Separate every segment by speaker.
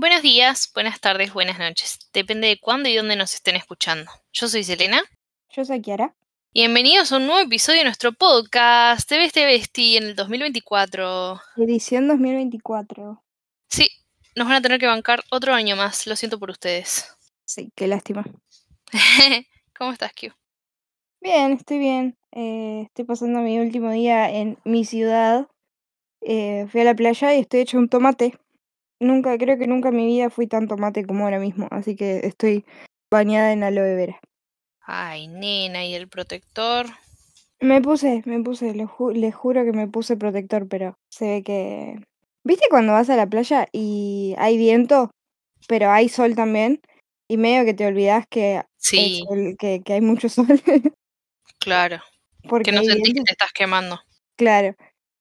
Speaker 1: Buenos días, buenas tardes, buenas noches. Depende de cuándo y dónde nos estén escuchando. Yo soy Selena.
Speaker 2: Yo soy Kiara.
Speaker 1: Bienvenidos a un nuevo episodio de nuestro podcast de Beste Besti en el 2024.
Speaker 2: Edición 2024.
Speaker 1: Sí, nos van a tener que bancar otro año más. Lo siento por ustedes.
Speaker 2: Sí, qué lástima.
Speaker 1: ¿Cómo estás, Q?
Speaker 2: Bien, estoy bien. Eh, estoy pasando mi último día en mi ciudad. Eh, fui a la playa y estoy hecho un tomate. Nunca, creo que nunca en mi vida fui tan tomate como ahora mismo, así que estoy bañada en aloe vera.
Speaker 1: Ay, nena, ¿y el protector?
Speaker 2: Me puse, me puse, le, ju- le juro que me puse protector, pero se ve que... ¿Viste cuando vas a la playa y hay viento, pero hay sol también? Y medio que te olvidas que, el
Speaker 1: Sí,
Speaker 2: sol- que, que hay mucho sol.
Speaker 1: claro.
Speaker 2: porque
Speaker 1: Que no sentís que te estás quemando.
Speaker 2: Claro.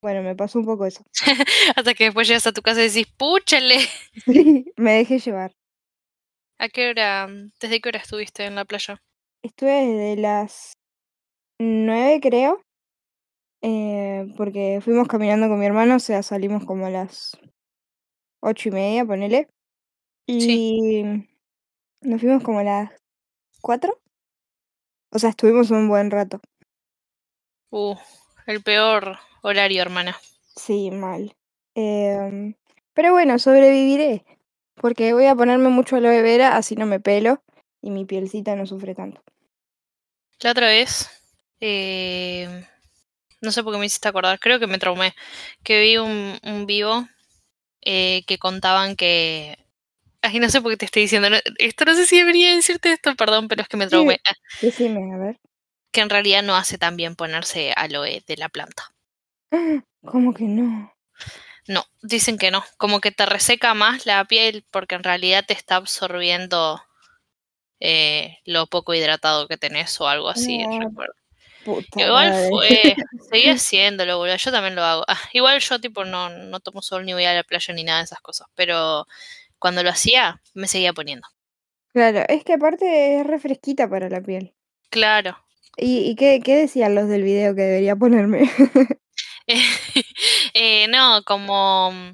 Speaker 2: Bueno, me pasó un poco eso.
Speaker 1: Hasta que después llegas a tu casa y decís, ¡púchale!
Speaker 2: Sí, me dejé llevar.
Speaker 1: ¿A qué hora, desde qué hora estuviste en la playa?
Speaker 2: Estuve desde las nueve, creo. eh, porque fuimos caminando con mi hermano, o sea, salimos como a las ocho y media, ponele.
Speaker 1: Sí.
Speaker 2: Y nos fuimos como a las cuatro. O sea, estuvimos un buen rato.
Speaker 1: Uh, el peor horario, hermana.
Speaker 2: Sí, mal. Em, pero bueno, sobreviviré. Porque voy a ponerme mucho aloe vera, así no me pelo. Y mi pielcita no sufre tanto.
Speaker 1: La otra vez, eh, no sé por qué me hiciste acordar, creo que me traumé, que vi un, un vivo eh, que contaban que... Ay, no sé por qué te estoy diciendo, no- esto no sé si debería decirte esto, perdón, pero es que me traumé. Ah,
Speaker 2: Decime, a ver.
Speaker 1: Que en realidad no hace tan bien ponerse aloe de la planta.
Speaker 2: ¿Cómo que no?
Speaker 1: No, dicen que no, como que te reseca más la piel porque en realidad te está absorbiendo eh, lo poco hidratado que tenés o algo así,
Speaker 2: No, puta
Speaker 1: Igual
Speaker 2: madre.
Speaker 1: fue, seguí haciéndolo, boludo. Yo también lo hago. Ah, igual yo tipo no, no tomo sol ni voy a la playa ni nada de esas cosas. Pero cuando lo hacía, me seguía poniendo.
Speaker 2: Claro, es que aparte es refresquita para la piel.
Speaker 1: Claro.
Speaker 2: ¿Y, y qué, qué decían los del video que debería ponerme?
Speaker 1: Eh, no, como mm,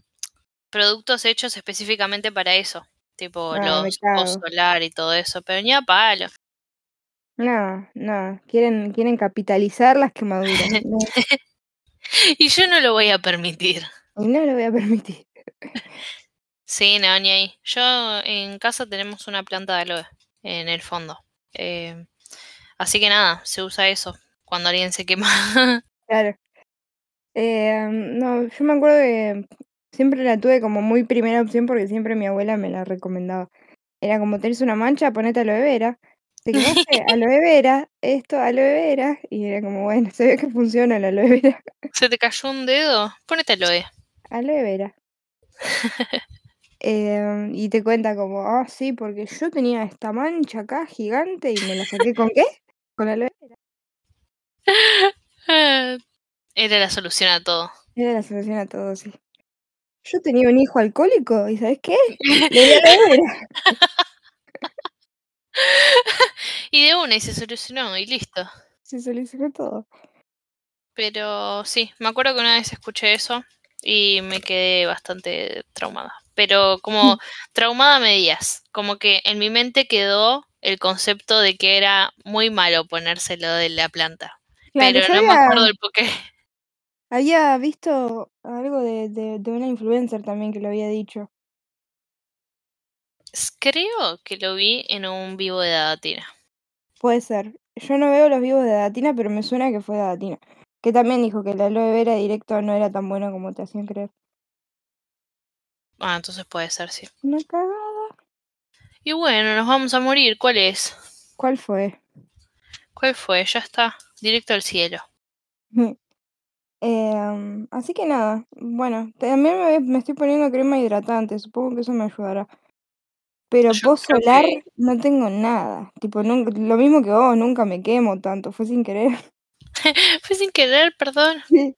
Speaker 1: productos hechos específicamente para eso. Tipo
Speaker 2: No, me
Speaker 1: los post solar y todo eso. Pero ni a palo.
Speaker 2: No, no, quieren, quieren capitalizar las quemaduras. No,
Speaker 1: Y yo no lo voy a permitir.
Speaker 2: y no lo voy a permitir.
Speaker 1: Sí, no, ni ahí. Yo en casa tenemos una planta de aloe en el fondo. Eh, así que nada, se usa eso cuando alguien se quema.
Speaker 2: Claro. Eh, no, yo me acuerdo que siempre la tuve como muy primera opción porque siempre mi abuela me la recomendaba. Era como tenés una mancha, ponete aloe vera. Te quemaste aloe vera, esto aloe vera. Y era como, bueno, se ve que funciona la aloe vera.
Speaker 1: ¿Se te cayó un dedo? Ponete aloe.
Speaker 2: Aloe vera. Eh, y te cuenta como, ah, sí, porque yo tenía esta mancha acá gigante y me la saqué con qué? Con aloe vera.
Speaker 1: Era la solución a todo.
Speaker 2: Era la solución a todo, sí. Yo tenía un hijo alcohólico y ¿sabes qué? Le.
Speaker 1: Y de una y se solucionó y listo.
Speaker 2: Se solucionó todo.
Speaker 1: Pero sí, me acuerdo que una vez escuché eso y me quedé bastante traumada. Pero como traumada a medias, como que en mi mente quedó el concepto de que era muy malo ponérselo de la planta.
Speaker 2: Claro,
Speaker 1: Pero no me acuerdo el porqué.
Speaker 2: había visto algo de, de, de una influencer también que lo había dicho.
Speaker 1: Creo que lo vi en un vivo de Datina.
Speaker 2: Puede ser. Yo no veo los vivos de Datina, pero me suena que fue Datina. Que también dijo que el aloe vera directo no era tan bueno como te hacían creer.
Speaker 1: Ah, entonces puede ser, sí. Y bueno, nos vamos a morir. ¿Cuál es?
Speaker 2: ¿Cuál fue?
Speaker 1: ¿Cuál fue? Ya está. Directo al cielo.
Speaker 2: Em, así que nada, bueno, también me, me estoy poniendo crema hidratante, supongo que eso me ayudará. Pero
Speaker 1: Yo
Speaker 2: post solar
Speaker 1: que
Speaker 2: no tengo nada. Tipo, nunca, lo mismo que vos, nunca me quemo tanto, fue sin querer.
Speaker 1: fue sin querer, perdón.
Speaker 2: Sí.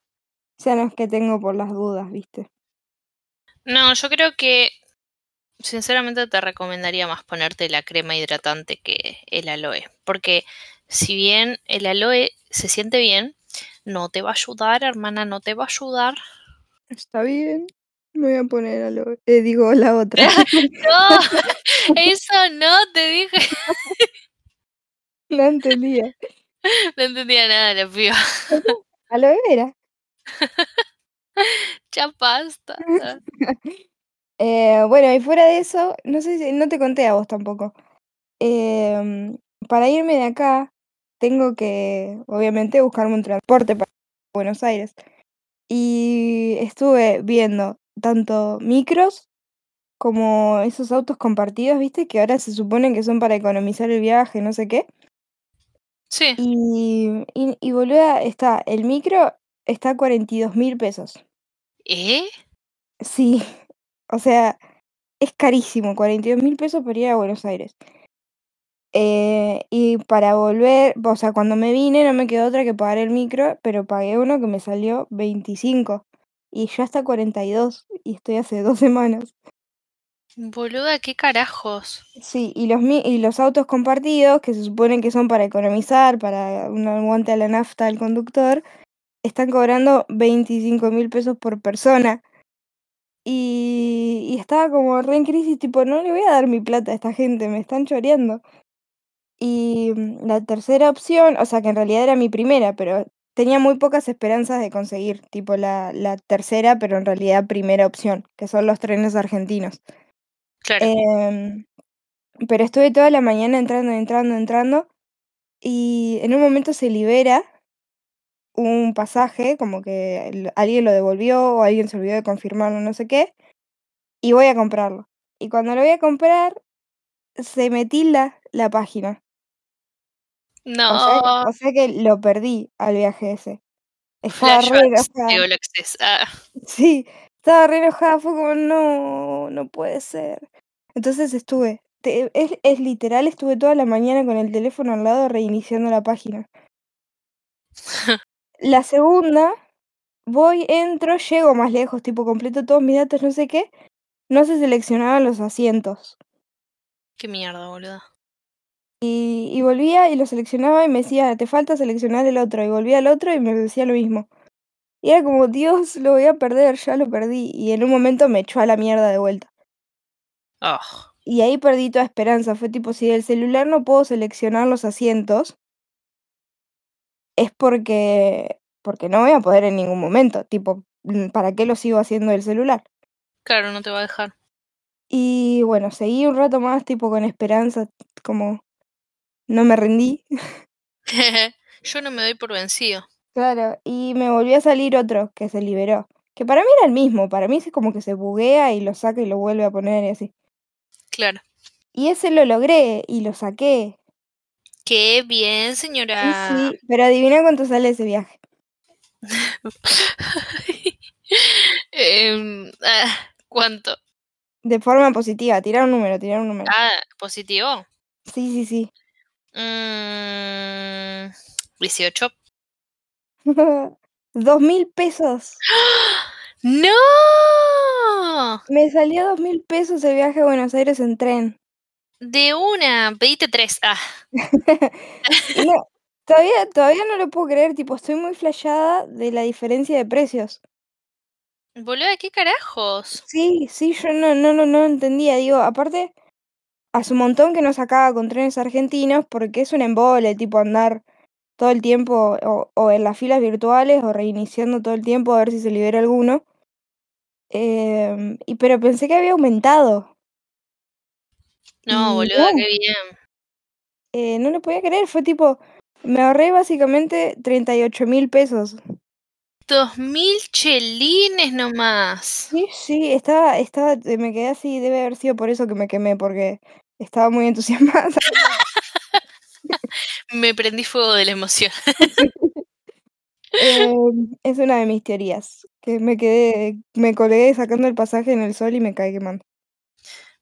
Speaker 2: O sea, no es que tengo por las dudas, ¿viste?
Speaker 1: No, yo creo que sinceramente te recomendaría más ponerte la crema hidratante que el aloe. Porque si bien el aloe se siente bien, no te va a ayudar, hermana, no te va a ayudar.
Speaker 2: Está bien. Me voy a poner a lo eh, digo la otra.
Speaker 1: No, eso no te dije.
Speaker 2: No entendía.
Speaker 1: No entendía nada la piba.
Speaker 2: Aloe vera.
Speaker 1: Ya basta.
Speaker 2: Eh, bueno, y fuera de eso, no sé si no te conté a vos tampoco. Em, para irme de acá, tengo que, obviamente, buscarme un transporte para Buenos Aires. Y estuve viendo tanto micros como esos autos compartidos, ¿viste? Que ahora se suponen que son para economizar el viaje, no sé qué.
Speaker 1: Sí.
Speaker 2: Y, y, y boluda, está, el micro está a 42 mil pesos.
Speaker 1: ¿Eh?
Speaker 2: Sí, o sea, es carísimo, 42 mil pesos para ir a Buenos Aires. Eh, y para volver, o sea, cuando me vine no me quedó otra que pagar el micro, pero pagué uno que me salió 25 y ya está 42 y estoy hace dos semanas.
Speaker 1: Boluda, ¿qué carajos?
Speaker 2: Sí, y los, y los autos compartidos, que se suponen que son para economizar, para un aguante a la nafta del conductor, están cobrando 25 mil pesos por persona. Y, y estaba como re en crisis, tipo, no le voy a dar mi plata a esta gente, me están choreando. Y mm, la tercera opción, o sea, que en realidad era mi primera, pero tenía muy pocas esperanzas de conseguir, tipo la, la tercera, pero en realidad primera opción, que son los trenes argentinos.
Speaker 1: Claro.
Speaker 2: Em, pero estuve toda la mañana entrando, entrando, entrando, y en un momento se libera un pasaje, como que alguien lo devolvió o alguien se olvidó de confirmarlo, no sé qué, y voy a comprarlo. Y cuando lo voy a comprar, se me tilda la página. O sea,
Speaker 1: No.
Speaker 2: o sea que lo perdí al viaje ese. Estaba re enojada.
Speaker 1: Ah,
Speaker 2: Sí, estaba re enojada, fue como, no, no puede ser. Entonces estuve, te- es, es literal, estuve toda la mañana con el teléfono al lado reiniciando la página. La segunda, voy, entro, llego más lejos, tipo completo todos mis datos, no sé qué, no se seleccionaban los asientos.
Speaker 1: qué mierda, boluda.
Speaker 2: Y, y volvía y lo seleccionaba y me decía, te falta seleccionar el otro. Y volvía al otro y me decía lo mismo. Y era como, Dios, lo voy a perder, ya lo perdí. Y en un momento me echó a la mierda de vuelta.
Speaker 1: Oh,
Speaker 2: Y ahí perdí toda esperanza. Fue tipo, si del celular no puedo seleccionar los asientos, es porque, porque no voy a poder en ningún momento. Tipo, mm, ¿para qué lo sigo haciendo del celular?
Speaker 1: claro, no te va a dejar.
Speaker 2: Y bueno, seguí un rato más, tipo, con esperanza, como no me rendí.
Speaker 1: Yo no me doy por vencido.
Speaker 2: Claro, y me volvió a salir otro que se liberó. Que para mí era el mismo, para mí es como que se buguea y lo saca y lo vuelve a poner y así.
Speaker 1: Claro.
Speaker 2: Y ese lo logré y lo saqué.
Speaker 1: Qué bien,
Speaker 2: Sí,
Speaker 1: señora.
Speaker 2: sí, pero adivina cuánto sale ese viaje.
Speaker 1: Em, ah, ¿Cuánto?
Speaker 2: De forma positiva, tirar un número, tirar un número.
Speaker 1: Ah, positivo.
Speaker 2: Sí, sí, sí.
Speaker 1: Mm, 18.
Speaker 2: Dos mil pesos.
Speaker 1: ¡No!
Speaker 2: Me salió dos mil pesos el viaje a Buenos Aires en tren.
Speaker 1: De una, pediste tres. Ah,
Speaker 2: no, todavía, todavía no lo puedo creer, tipo, estoy muy flashada de la diferencia de precios.
Speaker 1: boluda, ¿qué carajos?
Speaker 2: Sí, sí, yo no, no, no, no entendía. Digo, aparte, hace un montón que no sacaba con trenes argentinos porque es un embole, tipo andar todo el tiempo o, o en las filas virtuales o reiniciando todo el tiempo a ver si se libera alguno. Em, y pero pensé que había aumentado.
Speaker 1: No,
Speaker 2: Y
Speaker 1: boluda,
Speaker 2: no,
Speaker 1: qué bien.
Speaker 2: eh, no lo podía creer. Fue tipo, me ahorré básicamente 38 mil pesos.
Speaker 1: Dos mil chelines nomás.
Speaker 2: Sí, sí, estaba, estaba, eh, me quedé así, debe haber sido por eso que me quemé, porque estaba muy entusiasmada.
Speaker 1: Me prendí fuego de la emoción.
Speaker 2: Em, es una de mis teorías, que me quedé, me colgué sacando el pasaje en el sol y me caí quemando.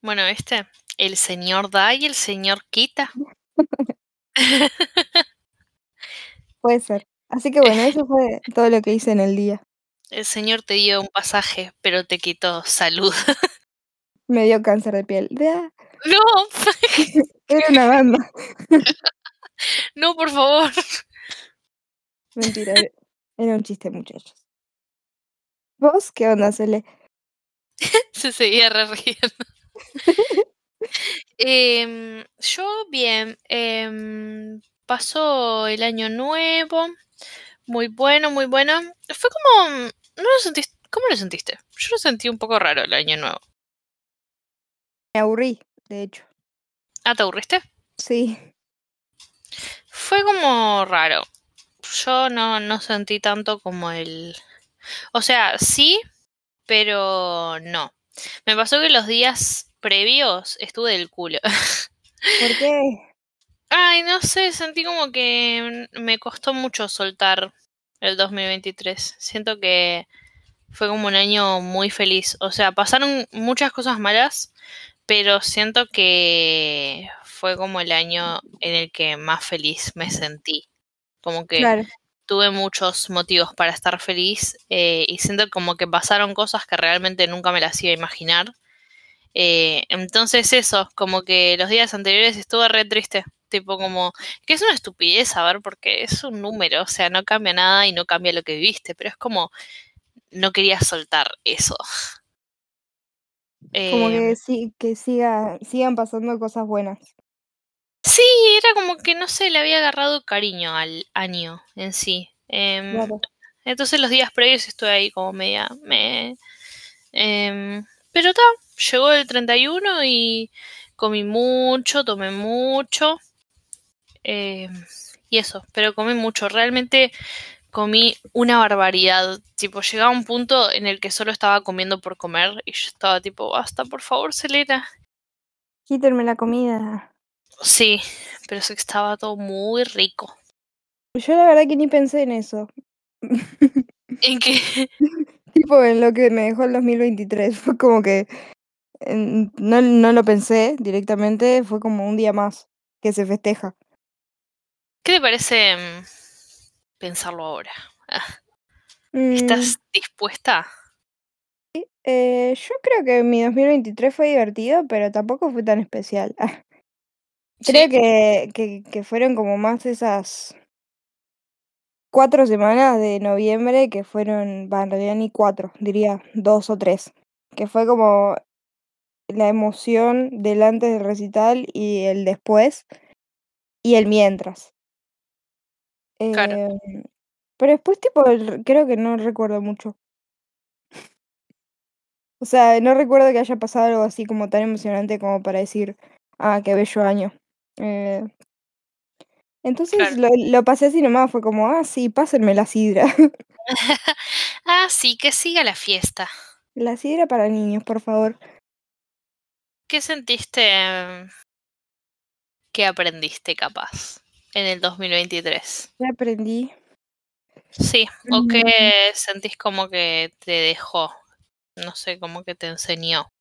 Speaker 1: Bueno, este, el señor da y el señor quita.
Speaker 2: Puede ser. Así que bueno, eso fue todo lo que hice en el día.
Speaker 1: El señor te dio un pasaje, pero te quitó salud.
Speaker 2: Me dio cáncer de piel. Ah,
Speaker 1: No,
Speaker 2: Era una banda.
Speaker 1: no, por favor.
Speaker 2: Mentira, era un chiste, muchachos. ¿Vos qué onda, Cele?
Speaker 1: Se seguía re riendo. Em, yo bien, em, pasó el año nuevo, muy bueno, muy bueno. Fue como, ¿no lo sentiste? ¿Cómo lo sentiste? Yo lo sentí un poco raro el año nuevo.
Speaker 2: Me aburrí, de hecho.
Speaker 1: ¿Ah, te aburriste?
Speaker 2: Sí.
Speaker 1: Fue como raro. Yo no, no sentí tanto como el... O sea, sí, pero no. Me pasó que los días previos estuve del culo.
Speaker 2: ¿Por qué?
Speaker 1: Ay, no sé, sentí como que me costó mucho soltar el 2023. Siento que fue como un año muy feliz. O sea, pasaron muchas cosas malas, pero siento que fue como el año en el que más feliz me sentí. Como que
Speaker 2: Claro.
Speaker 1: tuve muchos motivos para estar feliz eh, y siento como que pasaron cosas que realmente nunca me las iba a imaginar. Eh, entonces eso, como que los días anteriores estuve re triste, tipo como que es una estupidez saber porque es un número, o sea, no cambia nada y no cambia lo que viviste, pero es como no quería soltar eso.
Speaker 2: Como que sí, que siga, sigan pasando cosas buenas.
Speaker 1: sí, era como que no sé, le había agarrado cariño al año en sí. Em,
Speaker 2: Claro.
Speaker 1: entonces los días previos estuve ahí como media... Me, em, pero está, llegó el 31 y comí mucho, tomé mucho. eh, y eso, pero comí mucho. Realmente comí una barbaridad. Tipo, llegaba un punto en el que solo estaba comiendo por comer y yo estaba tipo, basta, por favor, Selena.
Speaker 2: Quítenme la comida.
Speaker 1: Sí, pero es que estaba todo muy rico.
Speaker 2: Yo la verdad que ni pensé en eso.
Speaker 1: En que,
Speaker 2: tipo en lo que me dejó el 2023. Fue como que no, no lo pensé directamente, fue como un día más que se festeja.
Speaker 1: ¿qué te parece mm, pensarlo ahora?
Speaker 2: Mm,
Speaker 1: ¿Estás dispuesta?
Speaker 2: eh, yo creo que mi 2023 fue divertido, pero tampoco fue tan especial. Creo
Speaker 1: ¿Sí?
Speaker 2: que, que, que fueron como más esas cuatro semanas de noviembre que fueron, va, en realidad ni cuatro, diría dos o tres, que fue como la emoción del antes del recital y el después y el mientras.
Speaker 1: Claro.
Speaker 2: Em, pero después, tipo, creo que no recuerdo mucho. O sea, no recuerdo que haya pasado algo así como tan emocionante como para decir, ah, qué bello año. Eh, entonces
Speaker 1: Claro.
Speaker 2: lo, lo pasé así nomás, fue como, ah, sí, pásenme la sidra.
Speaker 1: ah, sí, que siga la fiesta.
Speaker 2: la sidra para niños, por favor.
Speaker 1: ¿Qué sentiste mm, que aprendiste capaz en el 2023?
Speaker 2: Ya aprendí.
Speaker 1: Sí, o
Speaker 2: Mm,
Speaker 1: que sentís como que te dejó, no sé, como que te enseñó.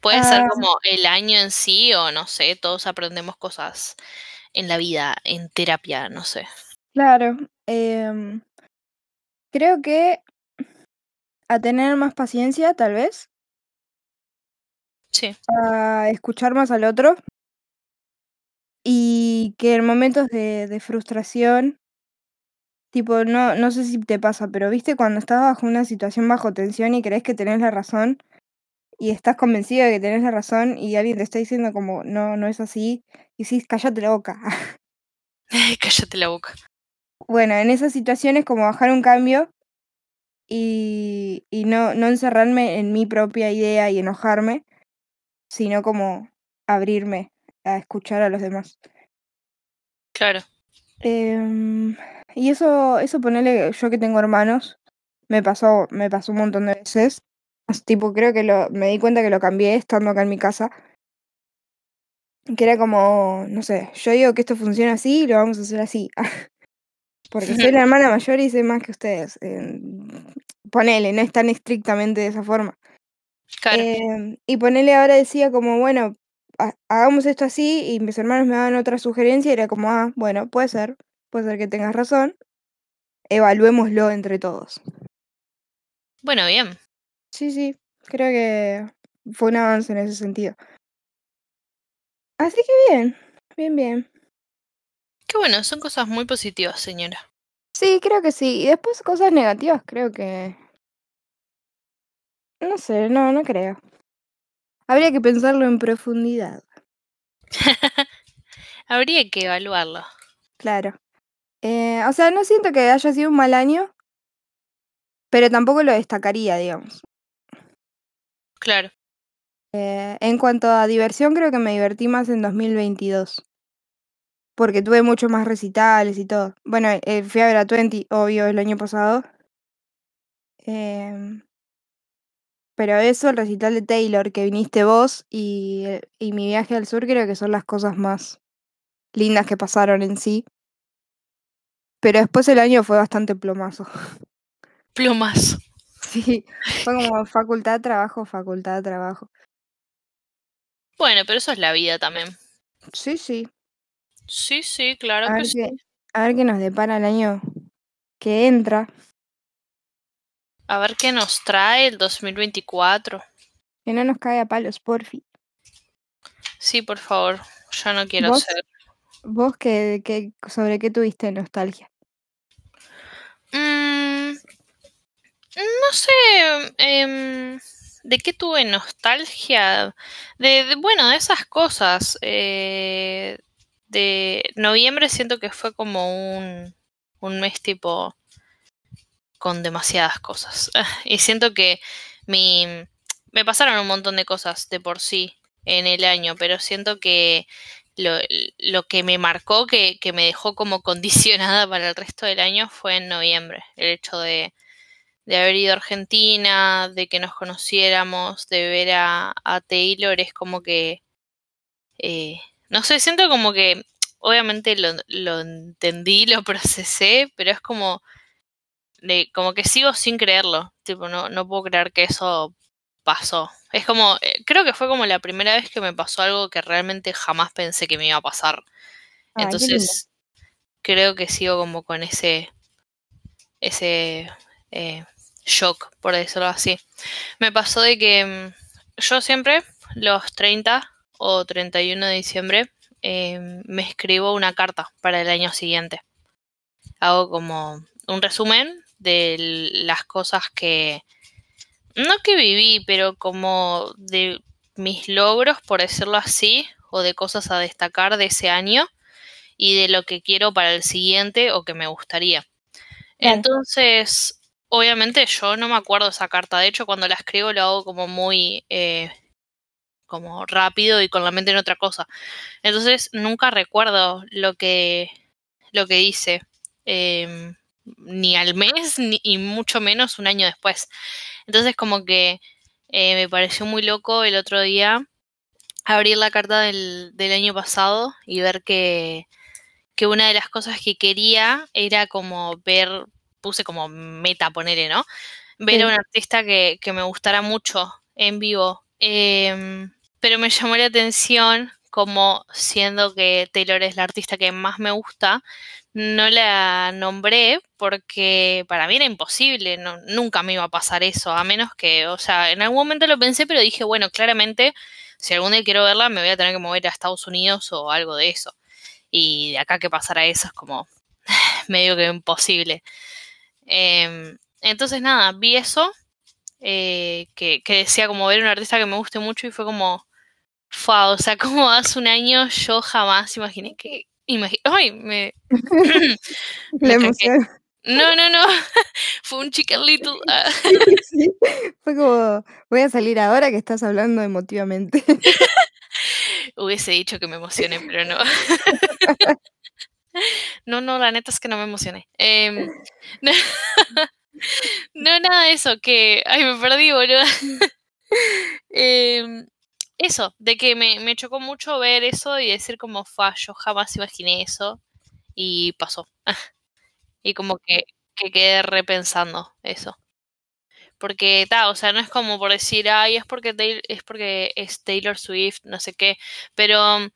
Speaker 1: Puede ser
Speaker 2: ah,
Speaker 1: como el año en sí o no sé, todos aprendemos cosas en la vida, en terapia, no sé.
Speaker 2: claro. em, creo que a tener más paciencia, tal vez.
Speaker 1: Sí,
Speaker 2: A escuchar más al otro. Y que en momentos de, de frustración, tipo, no, no sé si te pasa, pero viste cuando estás bajo una situación bajo tensión y crees que tenés la razón y estás convencido de que tenés la razón y alguien te está diciendo como, no, no es así, y sí, cállate la boca.
Speaker 1: cállate la boca.
Speaker 2: bueno, en esas situaciones como bajar un cambio y, y no, no encerrarme en mi propia idea y enojarme, sino como abrirme a escuchar a los demás.
Speaker 1: Claro,
Speaker 2: Em, y eso, eso ponerle, yo que tengo hermanos, me pasó, me pasó un montón de veces. Tipo, creo que lo, me di cuenta que lo cambié estando acá en mi casa. Que era como, no sé, yo digo que esto funciona así y lo vamos a hacer así. Porque soy la hermana mayor y sé más que ustedes. em, ponele, no es tan estrictamente de esa forma.
Speaker 1: Claro,
Speaker 2: Em, y ponele ahora decía como, bueno, ha- hagamos esto así y mis hermanos me daban otra sugerencia y era como, ah, bueno, puede ser, puede ser que tengas razón. Evaluémoslo entre todos.
Speaker 1: bueno, bien.
Speaker 2: Sí, sí, creo que fue un avance en ese sentido. Así que bien, bien, bien.
Speaker 1: Qué bueno, son cosas muy positivas, señora.
Speaker 2: Sí, creo que sí. Y después cosas negativas, creo que No sé, no, no creo. Habría que pensarlo en profundidad.
Speaker 1: Habría que evaluarlo.
Speaker 2: Claro. Eh, o sea, no siento que haya sido un mal año, pero tampoco lo destacaría, digamos.
Speaker 1: Claro.
Speaker 2: Eh, en cuanto a diversión, creo que me divertí más en 2022. Porque tuve muchos más recitales y todo. Bueno, eh, fui a ver a Twenty, obvio, el año pasado. Em, pero eso, el recital de Taylor, que viniste vos, y, y mi viaje al sur, creo que son las cosas más lindas que pasaron en sí. Pero después el año fue bastante plomazo.
Speaker 1: Plumas.
Speaker 2: Sí, fue como facultad, trabajo, facultad, trabajo.
Speaker 1: Bueno, pero eso es la vida también.
Speaker 2: Sí, sí.
Speaker 1: Sí, sí, claro
Speaker 2: A
Speaker 1: que sí.
Speaker 2: a ver qué nos depara el año que entra.
Speaker 1: A ver qué nos trae el 2024.
Speaker 2: Que no nos caiga palos, porfi.
Speaker 1: Sí, por favor. Ya no quiero
Speaker 2: ¿Vos?
Speaker 1: ser.
Speaker 2: ¿Vos qué, qué, sobre qué tuviste nostalgia?
Speaker 1: Mm, no sé. em, ¿De qué tuve nostalgia? De, de- bueno, de esas cosas. eh, de noviembre siento que fue como un, un mes tipo con demasiadas cosas. Y siento que mi, me pasaron un montón de cosas de por sí en el año, pero siento que lo, lo que me marcó, que, que me dejó como condicionada para el resto del año fue en noviembre. El hecho de, de haber ido a Argentina, de que nos conociéramos, de ver a, a Taylor, es como que, eh, no sé, siento como que, obviamente lo, lo entendí, lo procesé, pero es como, de, como que sigo sin creerlo, tipo, no, no puedo creer que eso pasó. Es como, eh, creo que fue como la primera vez que me pasó algo que realmente jamás pensé que me iba a pasar. Entonces, creo que sigo como con ese, ese eh, shock, por decirlo así. Me pasó de que mm, yo siempre, los 30 o 31 de diciembre, eh, me escribo una carta para el año siguiente. Hago como un resumen de las cosas que, no que viví, pero como de mis logros, por decirlo así, o de cosas a destacar de ese año y de lo que quiero para el siguiente o que me gustaría. Entonces, obviamente yo no me acuerdo esa carta. De hecho, cuando la escribo lo hago como muy eh, como rápido y con la mente en otra cosa. Entonces, nunca recuerdo lo que lo que dice. eh, ni al mes, ni, y mucho menos un año después. Entonces, como que eh, me pareció muy loco el otro día abrir la carta del, del año pasado y ver que, que una de las cosas que quería era como ver, puse como meta, ponele, ¿no? Ver
Speaker 2: Sí.
Speaker 1: a un artista que, que me gustara mucho en vivo. Eh, pero me llamó la atención como siendo que Taylor es la artista que más me gusta, no la nombré porque para mí era imposible, nunca me iba a pasar eso, a menos que, o sea, en algún momento lo pensé, pero dije, bueno, claramente, si algún día quiero verla, me voy a tener que mover a Estados Unidos o algo de eso. Y de acá que pasara eso es como medio que imposible. Eh, entonces, nada, vi eso, eh, que, que decía como ver a un artista que me guste mucho y fue como, fa, o sea, como hace un año yo jamás imaginé que... Imagi Ay, me,
Speaker 2: La
Speaker 1: me. No, no, no. Fue un chicken little. Ah.
Speaker 2: Sí, Fue como, voy a salir ahora que estás hablando emotivamente.
Speaker 1: Hubiese dicho que me emocioné, pero no. No, no, la neta es que no me emocioné. Em, no, no, nada de eso, que. Ay, me perdí, boludo. Em, eso, de que me, me chocó mucho ver eso y decir como, fa, yo jamás imaginé eso. Y pasó. Y como que, que quedé repensando eso. Porque, ta, o sea, no es como por decir, ay, es porque, es porque es Taylor Swift, no sé qué. Pero um,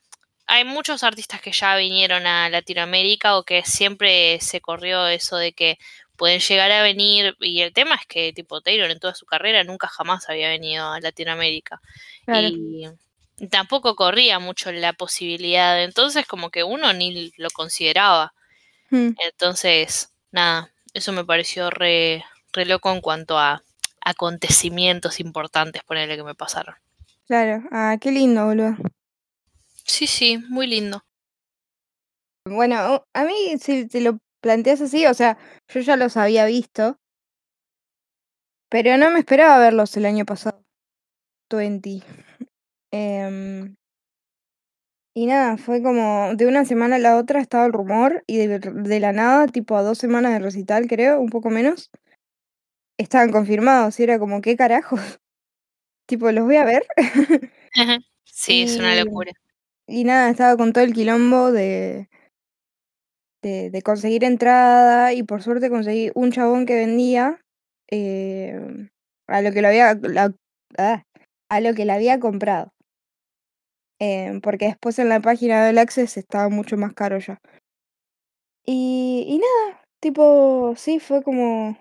Speaker 1: hay muchos artistas que ya vinieron a Latinoamérica o que siempre se corrió eso de que pueden llegar a venir. Y el tema es que, tipo, Taylor en toda su carrera nunca jamás había venido a Latinoamérica.
Speaker 2: Claro.
Speaker 1: Y tampoco corría mucho la posibilidad. Entonces, como que uno ni lo consideraba.
Speaker 2: Mm,
Speaker 1: Entonces, nada, eso me pareció re, re loco en cuanto a, acontecimientos importantes, ponerle que me pasaron.
Speaker 2: Claro, ah, qué lindo, boludo.
Speaker 1: Sí, sí, muy lindo.
Speaker 2: Bueno, a mí si te lo planteas así, o sea, yo ya los había visto, pero no me esperaba verlos el año pasado. 20. Em, y nada, fue como de una semana a la otra estaba el rumor y de, de la nada, tipo a dos semanas de recital, creo, un poco menos, estaban confirmados y era como, ¿qué carajos? tipo, los voy a ver.
Speaker 1: sí, es una locura.
Speaker 2: Y nada, estaba con todo el quilombo de, de, de conseguir entrada y por suerte conseguí un chabón que vendía eh, a lo que lo había la- ah, a lo que la había comprado. Eh, porque después en la página del Access estaba mucho más caro ya. Y, y nada, tipo, sí, fue como...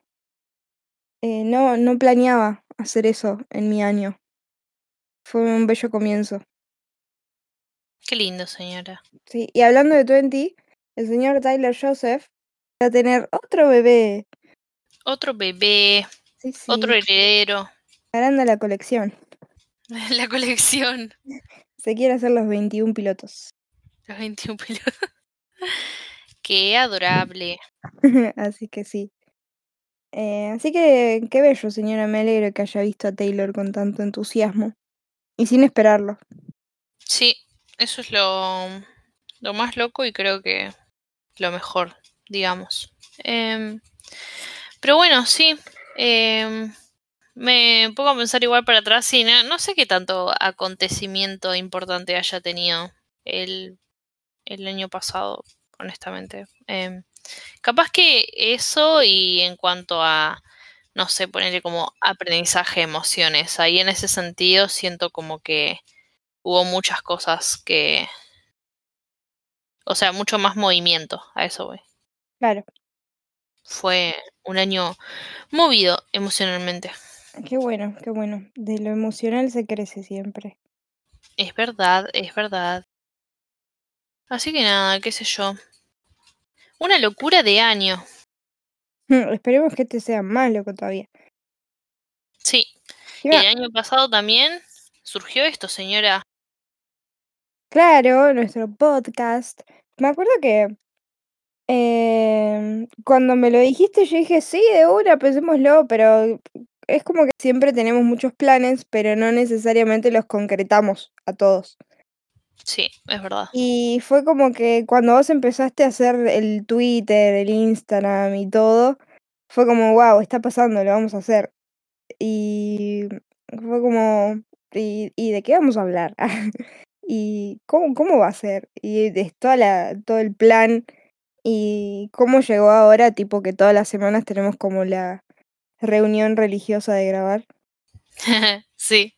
Speaker 2: eh, no, no planeaba hacer eso en mi año. Fue un bello comienzo.
Speaker 1: Qué lindo, señora.
Speaker 2: Sí, y hablando de 20, el señor Tyler Joseph va a tener otro bebé.
Speaker 1: Otro bebé,
Speaker 2: Sí, sí.
Speaker 1: otro heredero,
Speaker 2: Agranda la colección.
Speaker 1: la colección.
Speaker 2: Se quiere hacer los 21 pilotos.
Speaker 1: Los 21 pilotos. Qué adorable.
Speaker 2: así que sí. Eh, así que qué bello, señora. Me alegro que haya visto a Taylor con tanto entusiasmo. Y sin esperarlo.
Speaker 1: Sí, eso es lo, lo más loco y creo que lo mejor, digamos. Em, pero bueno, sí. em, me pongo a pensar igual para atrás y no, no sé qué tanto acontecimiento importante haya tenido el, el año pasado, honestamente. Em, capaz que eso y en cuanto a, no sé, ponerle como aprendizaje emociones. Ahí en ese sentido siento como que hubo muchas cosas que... O sea, mucho más movimiento, a eso voy.
Speaker 2: Claro.
Speaker 1: Fue un año movido emocionalmente.
Speaker 2: Qué bueno, qué bueno. De lo emocional se crece siempre.
Speaker 1: Es verdad, es verdad. Así que nada, qué sé yo. Una locura de año.
Speaker 2: Esperemos que este sea más loco todavía.
Speaker 1: Sí. Y el año pasado también surgió esto, señora.
Speaker 2: Claro, nuestro podcast. Me acuerdo que em, cuando me lo dijiste, yo dije, sí, de una, pensémoslo, pero es como que siempre tenemos muchos planes, pero no necesariamente los concretamos a todos.
Speaker 1: Sí, es verdad.
Speaker 2: Y fue como que cuando vos empezaste a hacer el Twitter, el Instagram y todo, fue como, wow, está pasando, lo vamos a hacer. Y fue como, ¿y, y de qué vamos a hablar? ¿Y cómo, cómo va a ser? Y de toda la, todo el plan y cómo llegó ahora, tipo que todas las semanas tenemos como la reunión religiosa de grabar.
Speaker 1: sí.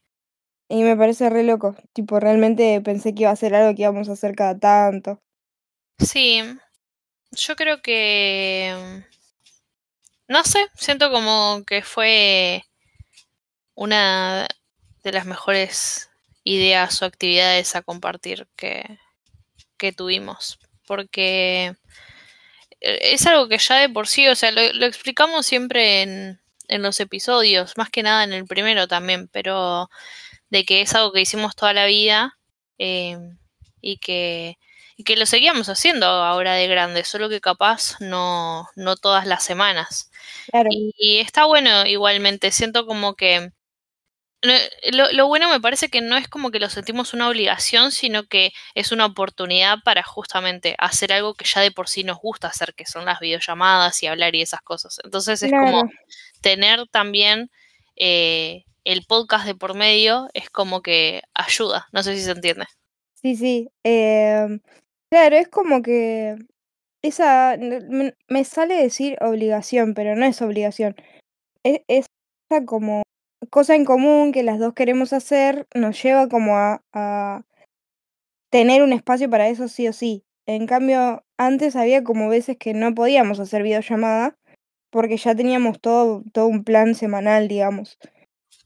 Speaker 2: Y me parece re loco, tipo realmente pensé que iba a ser algo que íbamos a hacer cada tanto.
Speaker 1: Sí. Yo creo que... mm, No sé, siento como que fue una de las mejores ideas o actividades a compartir que, que tuvimos. Porque eh, es algo que ya de por sí, o sea, lo, lo explicamos siempre en, en los episodios, más que nada en el primero también, pero de que es algo que hicimos toda la vida eh, y que y que lo seguíamos haciendo ahora de grande, solo que capaz no, no todas las semanas.
Speaker 2: Claro,
Speaker 1: Y, y está bueno igualmente, siento como que lo, lo bueno me parece que no es como que lo sentimos una obligación, sino que es una oportunidad para justamente hacer algo que ya de por sí nos gusta hacer, que son las videollamadas y hablar y esas cosas. Entonces es como tener también eh, el podcast de por medio, es como que ayuda, no sé si se entiende.
Speaker 2: Sí, sí. em, claro, es como que esa, me, me sale decir obligación, pero no es obligación. Es, es como cosa en común que las dos queremos hacer, nos lleva como a, a tener un espacio para eso sí o sí. En cambio, antes había como veces que no podíamos hacer videollamada porque ya teníamos todo, todo un plan semanal, digamos.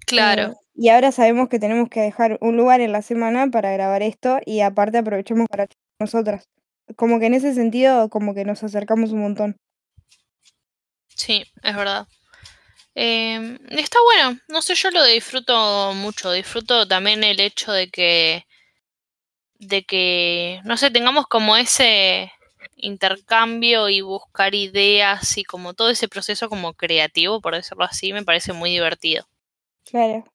Speaker 1: Claro,
Speaker 2: Eh, y ahora sabemos que tenemos que dejar un lugar en la semana para grabar esto y aparte aprovechamos para nosotras. Como que en ese sentido, como que nos acercamos un montón.
Speaker 1: sí, es verdad. Eh, está bueno, no sé, yo lo disfruto mucho, disfruto también el hecho de que, de que, no sé, tengamos como ese intercambio y buscar ideas y como todo ese proceso como creativo, por decirlo así, me parece muy divertido.
Speaker 2: Claro.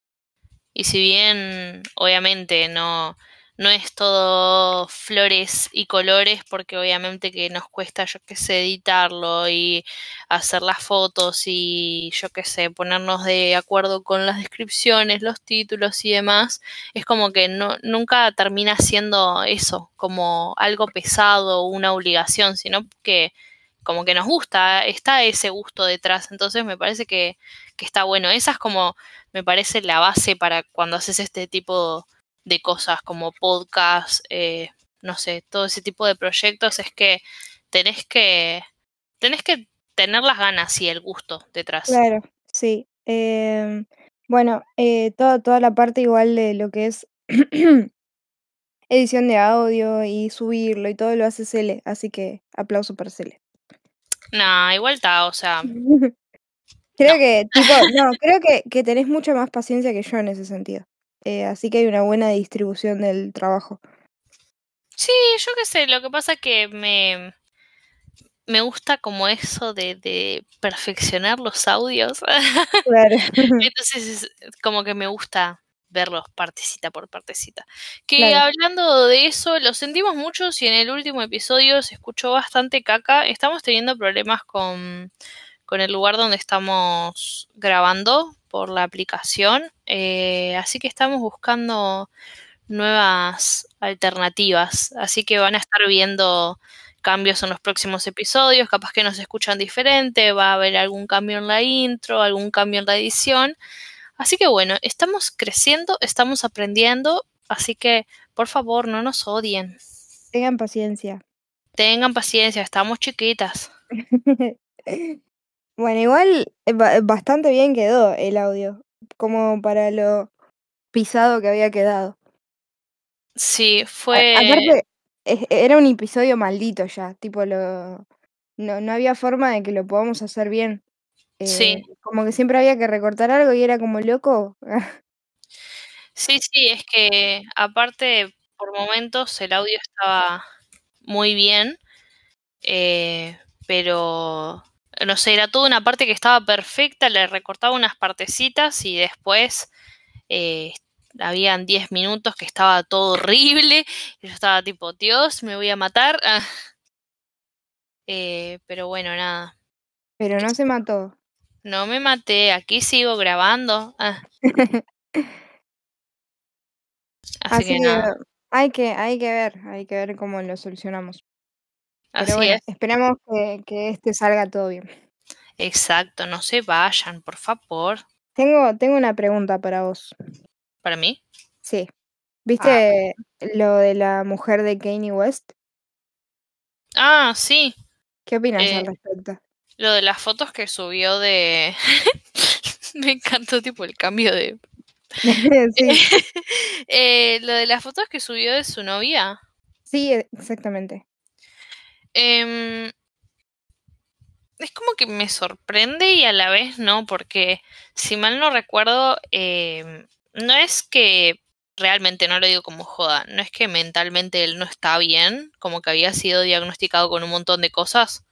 Speaker 1: Y si bien, obviamente, no, no es todo flores y colores porque obviamente que nos cuesta, yo qué sé, editarlo y hacer las fotos y yo qué sé, ponernos de acuerdo con las descripciones, los títulos y demás, es como que no, nunca termina siendo eso, como algo pesado, una obligación, sino que como que nos gusta, está ese gusto detrás, entonces me parece que, que está bueno. Esa es como, me parece la base para cuando haces este tipo de cosas como podcast, eh, no sé, todo ese tipo de proyectos, es que tenés que, tenés que tener las ganas y el gusto detrás.
Speaker 2: Claro, sí. Eh, bueno, eh, toda, toda la parte igual de lo que es edición de audio y subirlo y todo lo hace Cele, así que aplauso para Cele.
Speaker 1: Nah, igual está, o sea.
Speaker 2: creo
Speaker 1: no.
Speaker 2: que, tipo, no, creo que, que tenés mucha más paciencia que yo en ese sentido. Eh, así que hay una buena distribución del trabajo.
Speaker 1: Sí, yo qué sé, lo que pasa es que me, me gusta como eso de, de perfeccionar los audios.
Speaker 2: Claro.
Speaker 1: Entonces, es como que me gusta verlos partecita por partecita. Que
Speaker 2: Claro.
Speaker 1: hablando de eso, lo sentimos mucho y en el último episodio se escuchó bastante caca. Estamos teniendo problemas con, con el lugar donde estamos grabando por la aplicación. Eh, así que estamos buscando nuevas alternativas. Así que van a estar viendo cambios en los próximos episodios. Capaz que nos escuchan diferente. Va a haber algún cambio en la intro, algún cambio en la edición. Así que bueno, estamos creciendo, estamos aprendiendo. Así que por favor, no nos odien.
Speaker 2: Tengan paciencia.
Speaker 1: Tengan paciencia, estamos chiquitas.
Speaker 2: bueno, igual eh, ba- bastante bien quedó el audio, como para lo pisado que había quedado.
Speaker 1: Sí,
Speaker 2: A-
Speaker 1: fue.
Speaker 2: aparte, es- era un episodio maldito ya, tipo lo... No, no había forma de que lo podamos hacer bien.
Speaker 1: Sí,
Speaker 2: Eh, como que siempre había que recortar algo y era como loco.
Speaker 1: sí, sí, es que aparte por momentos el audio estaba muy bien, eh, pero no sé, era toda una parte que estaba perfecta, le recortaba unas partecitas y después eh, habían 10 minutos que estaba todo horrible, y yo estaba tipo, Dios, me voy a matar. Eh, pero bueno, nada,
Speaker 2: Pero no se mató.
Speaker 1: no me maté, aquí sigo grabando. Ah, así,
Speaker 2: Así
Speaker 1: que
Speaker 2: que
Speaker 1: nada,
Speaker 2: hay que, hay que ver, hay que ver cómo lo solucionamos. Pero
Speaker 1: así
Speaker 2: bueno,
Speaker 1: es.
Speaker 2: esperamos que, que este salga todo bien.
Speaker 1: Exacto, no se vayan, por favor.
Speaker 2: Tengo, tengo una pregunta para vos.
Speaker 1: Para mí.
Speaker 2: Sí. ¿Viste lo de la mujer de Kanye West?
Speaker 1: Ah, sí.
Speaker 2: ¿Qué opinas
Speaker 1: Eh,
Speaker 2: al respecto?
Speaker 1: Lo de las fotos que subió de. Me encantó, tipo, el cambio de. Eh, lo de las fotos que subió de su novia.
Speaker 2: sí, exactamente.
Speaker 1: Em, es como que me sorprende y a la vez no, porque si mal no recuerdo, em, no es que realmente no lo digo como joda, no es que mentalmente él no está bien, como que había sido diagnosticado con un montón de cosas.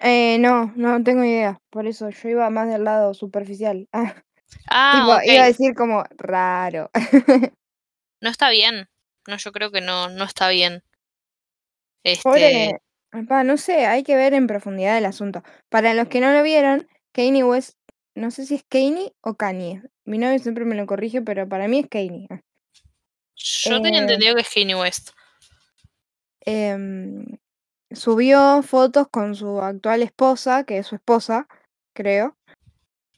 Speaker 2: Eh, no, no tengo idea. Por eso yo iba más del lado superficial. Ah,
Speaker 1: Ah,
Speaker 2: tipo, iba a decir como raro.
Speaker 1: No está bien. No, yo creo que no, no está bien. Este,
Speaker 2: Pobre. Pa, no sé, hay que ver en profundidad el asunto. Para los que no lo vieron, Kanye West, no sé si es Kanye o Kanye. Mi novio siempre me lo corrige, pero para mí es Kanye.
Speaker 1: Yo tenía
Speaker 2: eh,
Speaker 1: entendido que es Kanye West.
Speaker 2: em, subió fotos con su actual esposa, que es su esposa, creo,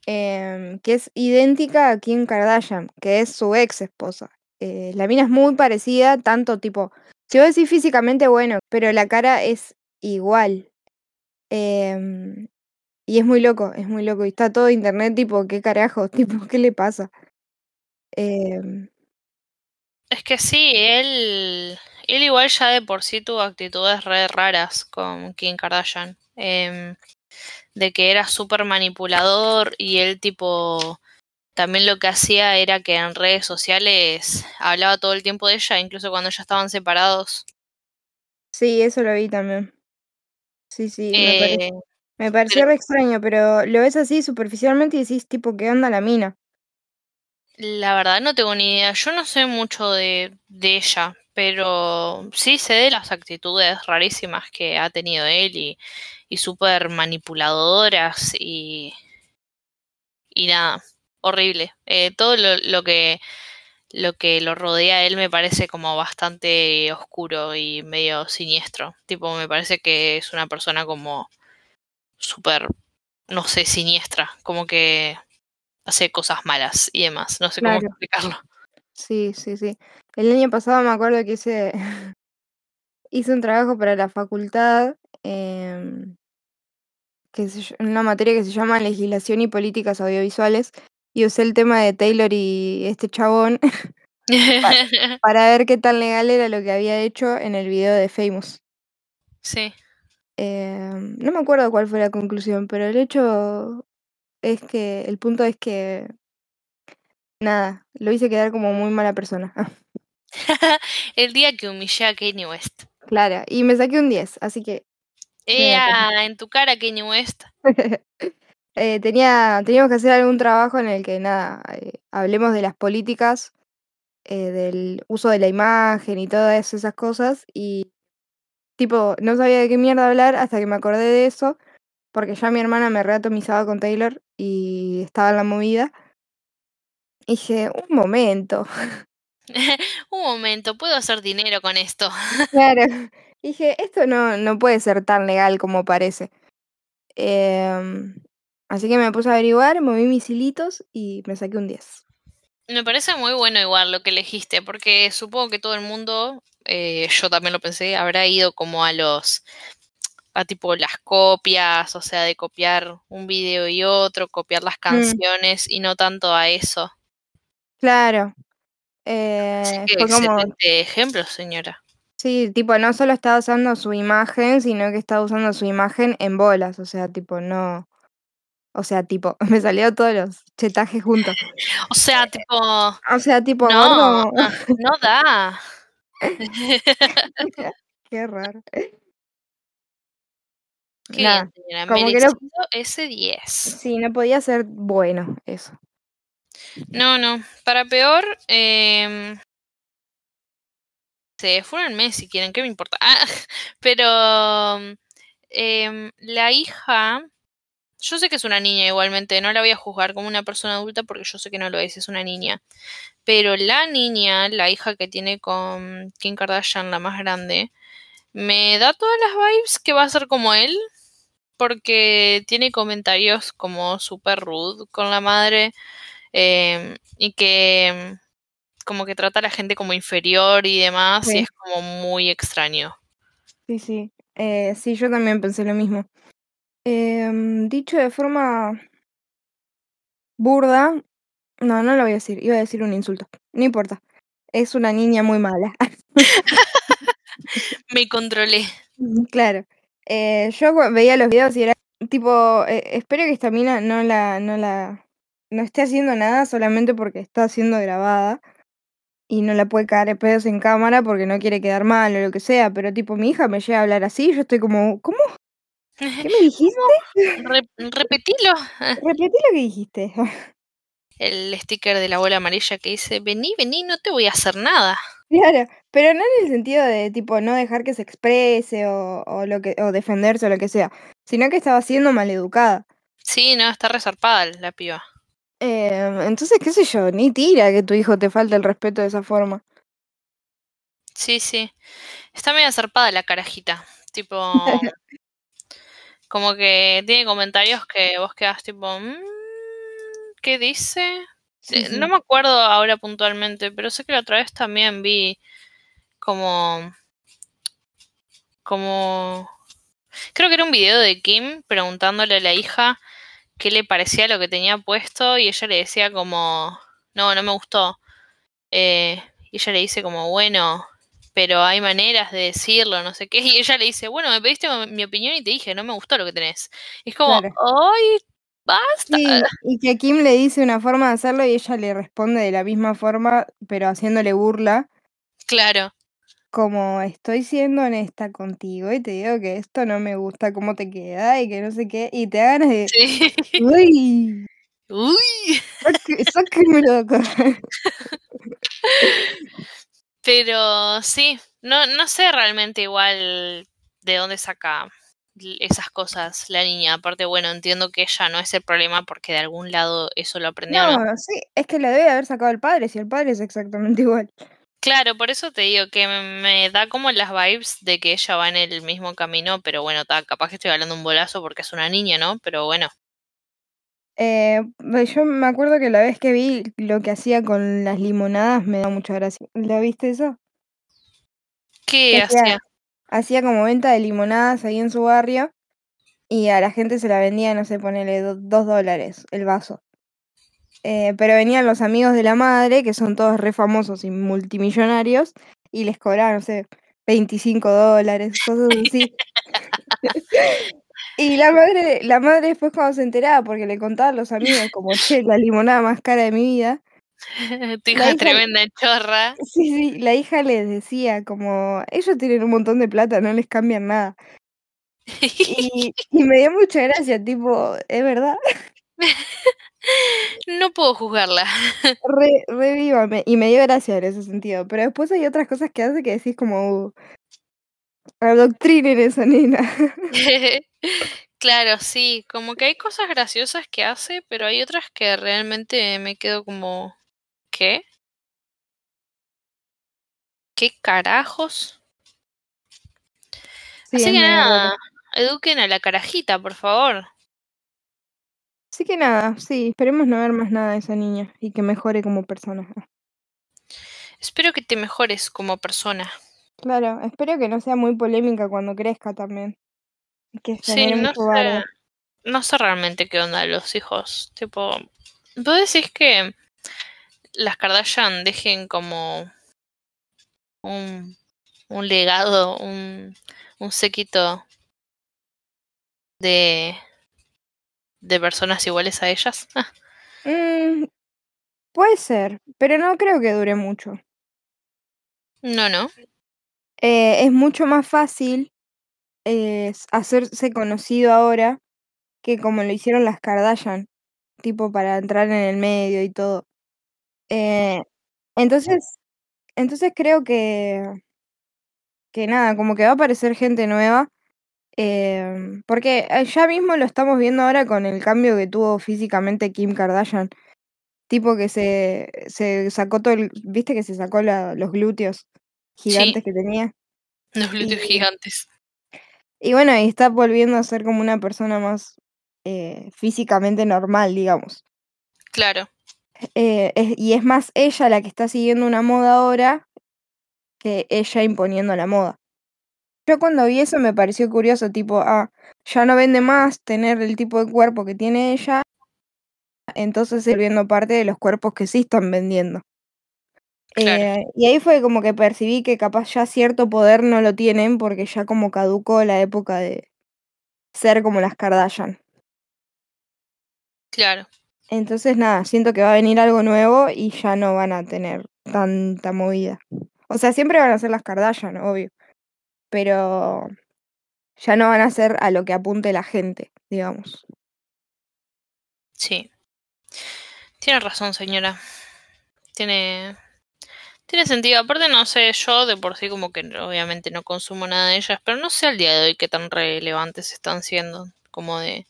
Speaker 2: em, que es idéntica a Kim Kardashian, que es su ex esposa. Eh, la mina es muy parecida, tanto tipo, si vos decís físicamente, bueno, pero la cara es igual. Em, y es muy loco, es muy loco. Y está todo internet, tipo, ¿qué carajo? Tipo, ¿qué le pasa? Em,
Speaker 1: Es que sí, él, él igual ya de por sí tuvo actitudes re raras con Kim Kardashian. Em, de que era súper manipulador y él tipo también lo que hacía era que en redes sociales hablaba todo el tiempo de ella, incluso cuando ya estaban separados.
Speaker 2: Sí, eso lo vi también. Sí, sí, me,
Speaker 1: Eh,
Speaker 2: pare- me pareció re extraño, pero lo ves así superficialmente y decís, tipo, ¿qué onda la mina?
Speaker 1: la verdad no tengo ni idea. Yo no sé mucho de, de ella, pero sí sé de las actitudes rarísimas que ha tenido él y, y súper manipuladoras y, y nada, horrible. Eh, todo lo, lo que lo que lo rodea a él me parece como bastante oscuro y medio siniestro. Tipo, me parece que es una persona como súper, no sé, siniestra, como que hace cosas malas y demás. No sé cómo explicarlo.
Speaker 2: Sí, sí, sí. El año pasado me acuerdo que hice, hice un trabajo para la facultad, em, que se una materia que se llama Legislación y Políticas Audiovisuales, y usé el tema de Taylor y este chabón para ver qué tan legal era lo que había hecho en el video de Famous.
Speaker 1: sí.
Speaker 2: Em, no me acuerdo cuál fue la conclusión, pero el hecho es que, el punto es que, nada, lo hice quedar como muy mala persona.
Speaker 1: El día que humillé a Kanye West.
Speaker 2: Claro, y me saqué un 10, así que
Speaker 1: ¡Ea! En tu cara, Kanye West.
Speaker 2: Eh, tenía, teníamos que hacer algún trabajo en el que, nada, eh, hablemos de las políticas, eh, del uso de la imagen y todas esas cosas, y tipo, no sabía de qué mierda hablar hasta que me acordé de eso, porque ya mi hermana me reatomizaba con Taylor y estaba en la movida. Y dije, un momento.
Speaker 1: Un momento, puedo hacer dinero con esto.
Speaker 2: Claro. Dije, esto no, no puede ser tan legal como parece. Em, así que me puse a averiguar, moví mis hilitos y me saqué un 10.
Speaker 1: Me parece muy bueno igual lo que elegiste, porque supongo que todo el mundo, eh, yo también lo pensé, habrá ido como a los, a tipo las copias, o sea, de copiar un video y otro, copiar las canciones y no tanto a eso.
Speaker 2: Claro.
Speaker 1: Así
Speaker 2: Eh,
Speaker 1: que
Speaker 2: fue como,
Speaker 1: excelente ejemplo, señora.
Speaker 2: sí, tipo, no solo estaba usando su imagen, sino que estaba usando su imagen en bolas. O sea, tipo, no. O sea, tipo, me salió todos los chetajes juntos.
Speaker 1: O sea, tipo,
Speaker 2: O sea, tipo,
Speaker 1: no,
Speaker 2: gordo.
Speaker 1: no da.
Speaker 2: Qué raro.
Speaker 1: Qué
Speaker 2: Nada,
Speaker 1: bien,
Speaker 2: como que no-
Speaker 1: ese 10.
Speaker 2: Sí, no podía ser bueno eso.
Speaker 1: No, no. Para peor, eh, se mes si quieren, ¿qué me importa? Ah, pero em, la hija, yo sé que es una niña igualmente, no la voy a juzgar como una persona adulta porque yo sé que no lo es, es una niña. Pero la niña, la hija que tiene con Kim Kardashian, la más grande, me da todas las vibes que va a ser como él, porque tiene comentarios como super rude con la madre em, y que como que trata a la gente como inferior y demás,
Speaker 2: Sí.
Speaker 1: y es como muy extraño.
Speaker 2: Sí, sí. Eh, sí, yo también pensé lo mismo. Em, dicho de forma burda, no, no lo voy a decir, iba a decir un insulto. No importa. Es una niña muy mala.
Speaker 1: Me controlé.
Speaker 2: Claro. Eh, yo veía los videos y era tipo, eh, espero que esta mina no la, no la, no esté haciendo nada solamente porque está siendo grabada y no la puede caer pedos en cámara porque no quiere quedar mal o lo que sea, pero tipo mi hija me llega a hablar así y yo estoy como, ¿cómo? ¿Qué me dijiste?
Speaker 1: Re- repetilo.
Speaker 2: Repetí lo que dijiste.
Speaker 1: El sticker de la bola amarilla que dice, vení, vení, no te voy a hacer nada.
Speaker 2: Claro, pero no en el sentido de tipo no dejar que se exprese o, o lo que o defenderse o lo que sea, sino que estaba siendo maleducada.
Speaker 1: Sí, no, está resarpada la piba.
Speaker 2: Eh, entonces, qué sé yo, ni tira que tu hijo te falte el respeto de esa forma.
Speaker 1: Sí, sí. Está medio zarpada la carajita. Tipo. Como que tiene comentarios que vos quedas tipo. "Mm, ¿Qué dice?
Speaker 2: Sí,
Speaker 1: Eh,
Speaker 2: sí.
Speaker 1: No me acuerdo ahora puntualmente, pero sé que la otra vez también vi como. Como. Creo que era un video de Kim preguntándole a la hija qué le parecía lo que tenía puesto y ella le decía como. No, no me gustó. Eh, y ella le dice como, bueno, pero hay maneras de decirlo, no sé qué. Y ella le dice, bueno, me pediste mi opinión y te dije, no me gustó lo que tenés. Y es como,
Speaker 2: Claro.
Speaker 1: ¡ay, basta!
Speaker 2: Sí, y que Kim le dice una forma de hacerlo y ella le responde de la misma forma, pero haciéndole burla,
Speaker 1: Claro.
Speaker 2: como estoy siendo honesta contigo y te digo que esto no me gusta cómo te queda y que no sé qué, y te da ganas de,
Speaker 1: Sí.
Speaker 2: uy,
Speaker 1: Uy.
Speaker 2: sáquenme loco.
Speaker 1: Pero sí, no, no sé realmente igual de dónde saca esas cosas la niña. Aparte, bueno, entiendo que ella no es el problema porque de algún lado eso lo aprendió, ¿no?
Speaker 2: No, sí, es que la debe haber sacado el padre, si el padre es exactamente igual.
Speaker 1: Claro, por eso te digo que me, me da como las vibes de que ella va en el mismo camino, pero bueno, ta, capaz que estoy hablando un bolazo porque es una niña, ¿no? Pero bueno,
Speaker 2: Eh, ve, yo me acuerdo que la vez que vi lo que hacía con las limonadas me da mucha gracia. ¿La viste eso?
Speaker 1: ¿qué
Speaker 2: Que hacía,
Speaker 1: hacía?
Speaker 2: hacía como venta de limonadas ahí en su barrio y a la gente se la vendía, no sé, ponele do- dos dólares el vaso. Eh, pero venían los amigos de la madre, que son todos re famosos y multimillonarios, y les cobraban, no sé, 25 dólares, cosas así. Y la madre, la madre después cuando se enteraba, porque le contaba a los amigos, como, che, la limonada más cara de mi vida,
Speaker 1: Tu hija
Speaker 2: hija,
Speaker 1: tremenda chorra.
Speaker 2: sí, sí, la hija les decía como, ellos tienen un montón de plata, no les cambian nada. Y, y me dio mucha gracia, tipo, es verdad,
Speaker 1: No puedo juzgarla.
Speaker 2: re, re viva, me- y me dio gracia en ese sentido. Pero después hay otras cosas que hace que decís como, "Uh, adoctrinen esa nena.
Speaker 1: Claro, sí, como que hay cosas graciosas que hace, pero hay otras que realmente me quedo como, ¿qué? ¿Qué carajos?
Speaker 2: Sí,
Speaker 1: Así que
Speaker 2: raro.
Speaker 1: nada, eduquen a la carajita, por favor.
Speaker 2: Así que nada, sí, esperemos no ver más nada de esa niña y que mejore como persona.
Speaker 1: Espero que te mejores como persona.
Speaker 2: Claro, espero que no sea muy polémica cuando crezca también. Que
Speaker 1: Sí, no
Speaker 2: mucho
Speaker 1: sé, no sé realmente qué onda los hijos. Tipo, ¿vos decís que las Kardashian dejen como un, un legado, un, un séquito de, de personas iguales a ellas?
Speaker 2: Mm, puede ser, pero no creo que dure mucho.
Speaker 1: no, no.
Speaker 2: Eh, es mucho más fácil hacerse conocido ahora que como lo hicieron las Kardashian, tipo para entrar en el medio y todo. Eh, entonces, entonces creo que, que nada, como que va a aparecer gente nueva. em, porque eh, ya mismo lo estamos viendo ahora con el cambio que tuvo físicamente Kim Kardashian. Tipo que se, se sacó todo el, viste que se sacó la- los glúteos
Speaker 1: Sí,
Speaker 2: gigantes que tenía.
Speaker 1: los glúteos
Speaker 2: Y,
Speaker 1: gigantes.
Speaker 2: Y bueno, y está volviendo a ser como una persona más eh, físicamente normal, digamos.
Speaker 1: Claro,
Speaker 2: Eh, es- y es más ella la que está siguiendo una moda ahora que ella imponiendo la moda. Yo cuando vi eso me pareció curioso, tipo, ah, ya no vende más tener el tipo de cuerpo que tiene ella, entonces estoy viendo parte de los cuerpos que sí están vendiendo.
Speaker 1: Claro,
Speaker 2: Eh, y ahí fue como que percibí que capaz ya cierto poder no lo tienen porque ya como caducó la época de ser como las Kardashian.
Speaker 1: claro.
Speaker 2: Entonces nada, siento que va a venir algo nuevo y ya no van a tener tanta movida. O sea, siempre van a ser las Kardashian, obvio, pero ya no van a ser a lo que apunte la gente, digamos.
Speaker 1: Sí. Tiene razón, señora. Tiene, tiene sentido. Aparte, no sé, yo de por sí como que obviamente no consumo nada de ellas, pero no sé al día de hoy qué tan relevantes están siendo. Como de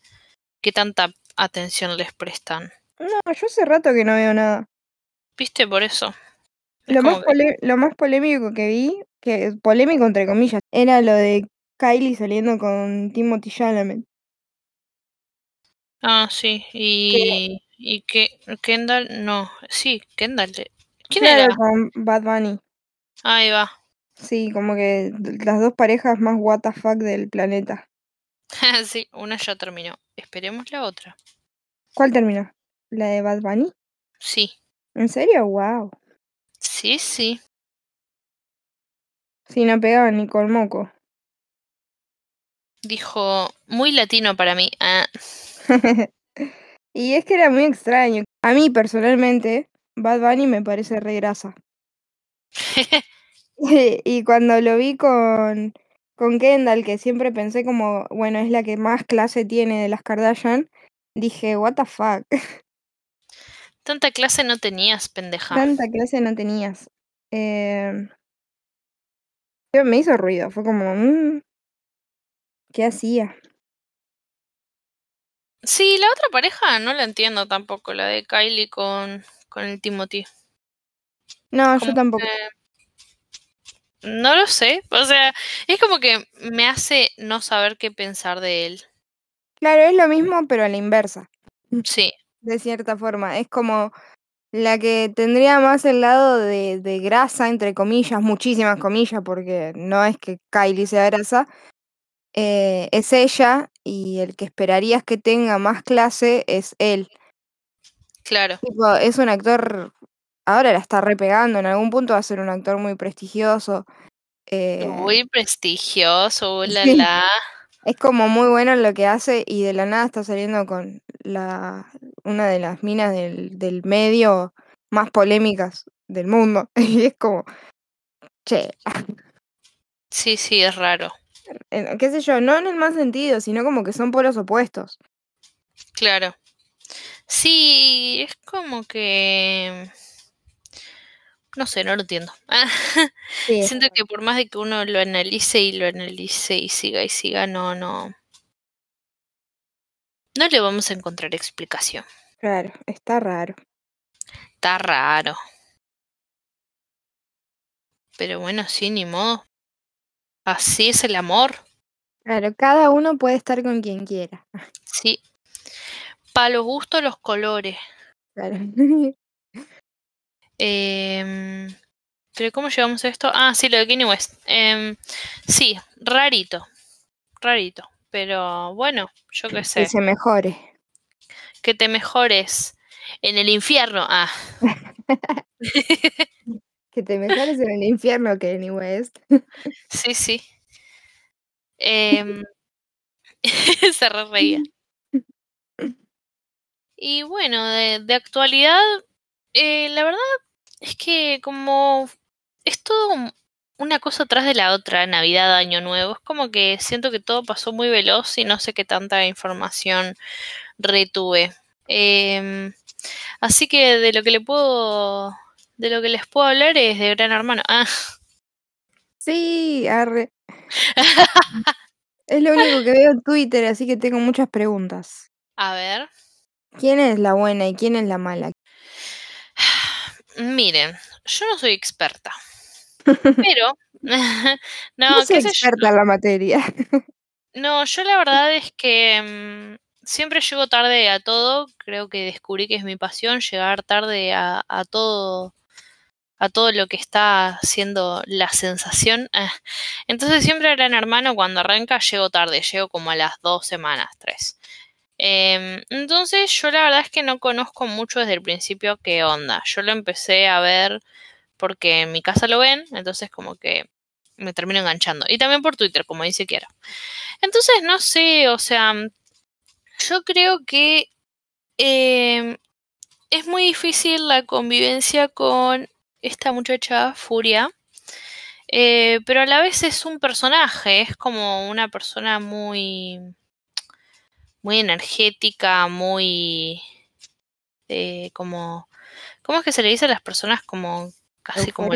Speaker 1: qué tanta atención les prestan.
Speaker 2: No, yo hace rato que no veo nada.
Speaker 1: ¿Viste? Por eso. Es
Speaker 2: Lo más,
Speaker 1: que...
Speaker 2: lo más polémico que vi, que polémico entre comillas, era lo de Kylie saliendo con Timothy Chalamet.
Speaker 1: Ah, sí. Y... Y que... Kendall... No. Sí, Kendall. ¿Quién era?
Speaker 2: con Bad Bunny.
Speaker 1: Ahí va.
Speaker 2: Sí, como que las dos parejas más what the fuck del planeta.
Speaker 1: sí, una ya terminó. Esperemos la otra.
Speaker 2: ¿Cuál terminó? ¿La de Bad Bunny?
Speaker 1: Sí.
Speaker 2: ¿En serio? Wow.
Speaker 1: Sí, sí.
Speaker 2: Sí, no pegaba ni con moco.
Speaker 1: Dijo, muy latino para mí. Ah,
Speaker 2: y es que era muy extraño. A mí personalmente, Bad Bunny me parece re grasa. y cuando lo vi con, con Kendall, que siempre pensé como, bueno, es la que más clase tiene de las Kardashian, dije, what the fuck.
Speaker 1: Tanta clase no tenías, pendeja.
Speaker 2: Tanta clase no tenías. Eh, me hizo ruido, fue como, mm, ¿qué hacía?
Speaker 1: Sí, la otra pareja no la entiendo tampoco, la de Kylie con, con el Timothy.
Speaker 2: No, yo tampoco.
Speaker 1: no lo sé, o sea, es como que me hace no saber qué pensar de él.
Speaker 2: Claro, es lo mismo, pero a la inversa.
Speaker 1: Sí.
Speaker 2: De cierta forma, es como la que tendría más el lado de, de grasa, entre comillas, muchísimas comillas, porque no es que Kylie sea grasa, eh, es ella y el que esperarías que tenga más clase es él.
Speaker 1: Claro.
Speaker 2: Tipo, es un actor, ahora la está repegando, en algún punto va a ser un actor muy prestigioso. Eh,
Speaker 1: muy prestigioso, la la.
Speaker 2: Es como muy bueno en lo que hace y de la nada está saliendo con la una de las minas del, del medio más polémicas del mundo. Y es como, che.
Speaker 1: Sí, sí, es raro.
Speaker 2: ¿Qué sé yo? No en el más sentido, sino como que son polos opuestos.
Speaker 1: Claro. Sí, es como que... No sé, no lo entiendo. Siento que por más de que uno lo analice y lo analice y siga y siga, no, no. No le vamos a encontrar explicación.
Speaker 2: Claro, está raro.
Speaker 1: Está raro. Pero bueno, sí, ni modo. Así es el amor.
Speaker 2: Claro, cada uno puede estar con quien quiera.
Speaker 1: Sí. Para los gustos, los colores.
Speaker 2: Claro.
Speaker 1: eh, pero ¿cómo llegamos a esto? Ah, sí, lo de Kanye West. Eh, sí, rarito. Rarito. Pero bueno, yo qué sé.
Speaker 2: Que se mejore.
Speaker 1: Que te mejores en el infierno. Ah.
Speaker 2: que te mejores en el infierno, Kanye West.
Speaker 1: sí, sí. Eh, se re reía. Y bueno, de, de actualidad, eh, la verdad es que como es todo una cosa atrás de la otra, Navidad, Año Nuevo, es como que siento que todo pasó muy veloz y no sé qué tanta información retuve. Eh, así que de lo que le puedo, de lo que les puedo hablar es de Gran Hermano. Ah.
Speaker 2: Sí, arre. es lo único que veo en Twitter, así que tengo muchas preguntas.
Speaker 1: A ver.
Speaker 2: ¿Quién es la buena y quién es la mala?
Speaker 1: Miren, yo no soy experta. Pero, no,
Speaker 2: no soy experta en la materia.
Speaker 1: no, yo la verdad es que mmm, siempre llego tarde a todo. Creo que descubrí que es mi pasión llegar tarde a, a todo a todo lo que está siendo la sensación. Entonces siempre Gran Hermano cuando arranca llego tarde, llego como a las dos semanas, tres. Eh, entonces yo la verdad es que no conozco mucho desde el principio qué onda. Yo lo empecé a ver porque en mi casa lo ven, entonces como que me termino enganchando. Y también por Twitter, como dice Quiero. Entonces, no sé, o sea, yo creo que eh, es muy difícil la convivencia con esta muchacha Furia. Eh, pero a la vez es un personaje, es como una persona muy muy energética, muy eh, como ¿cómo es que se le dice a las personas como casi como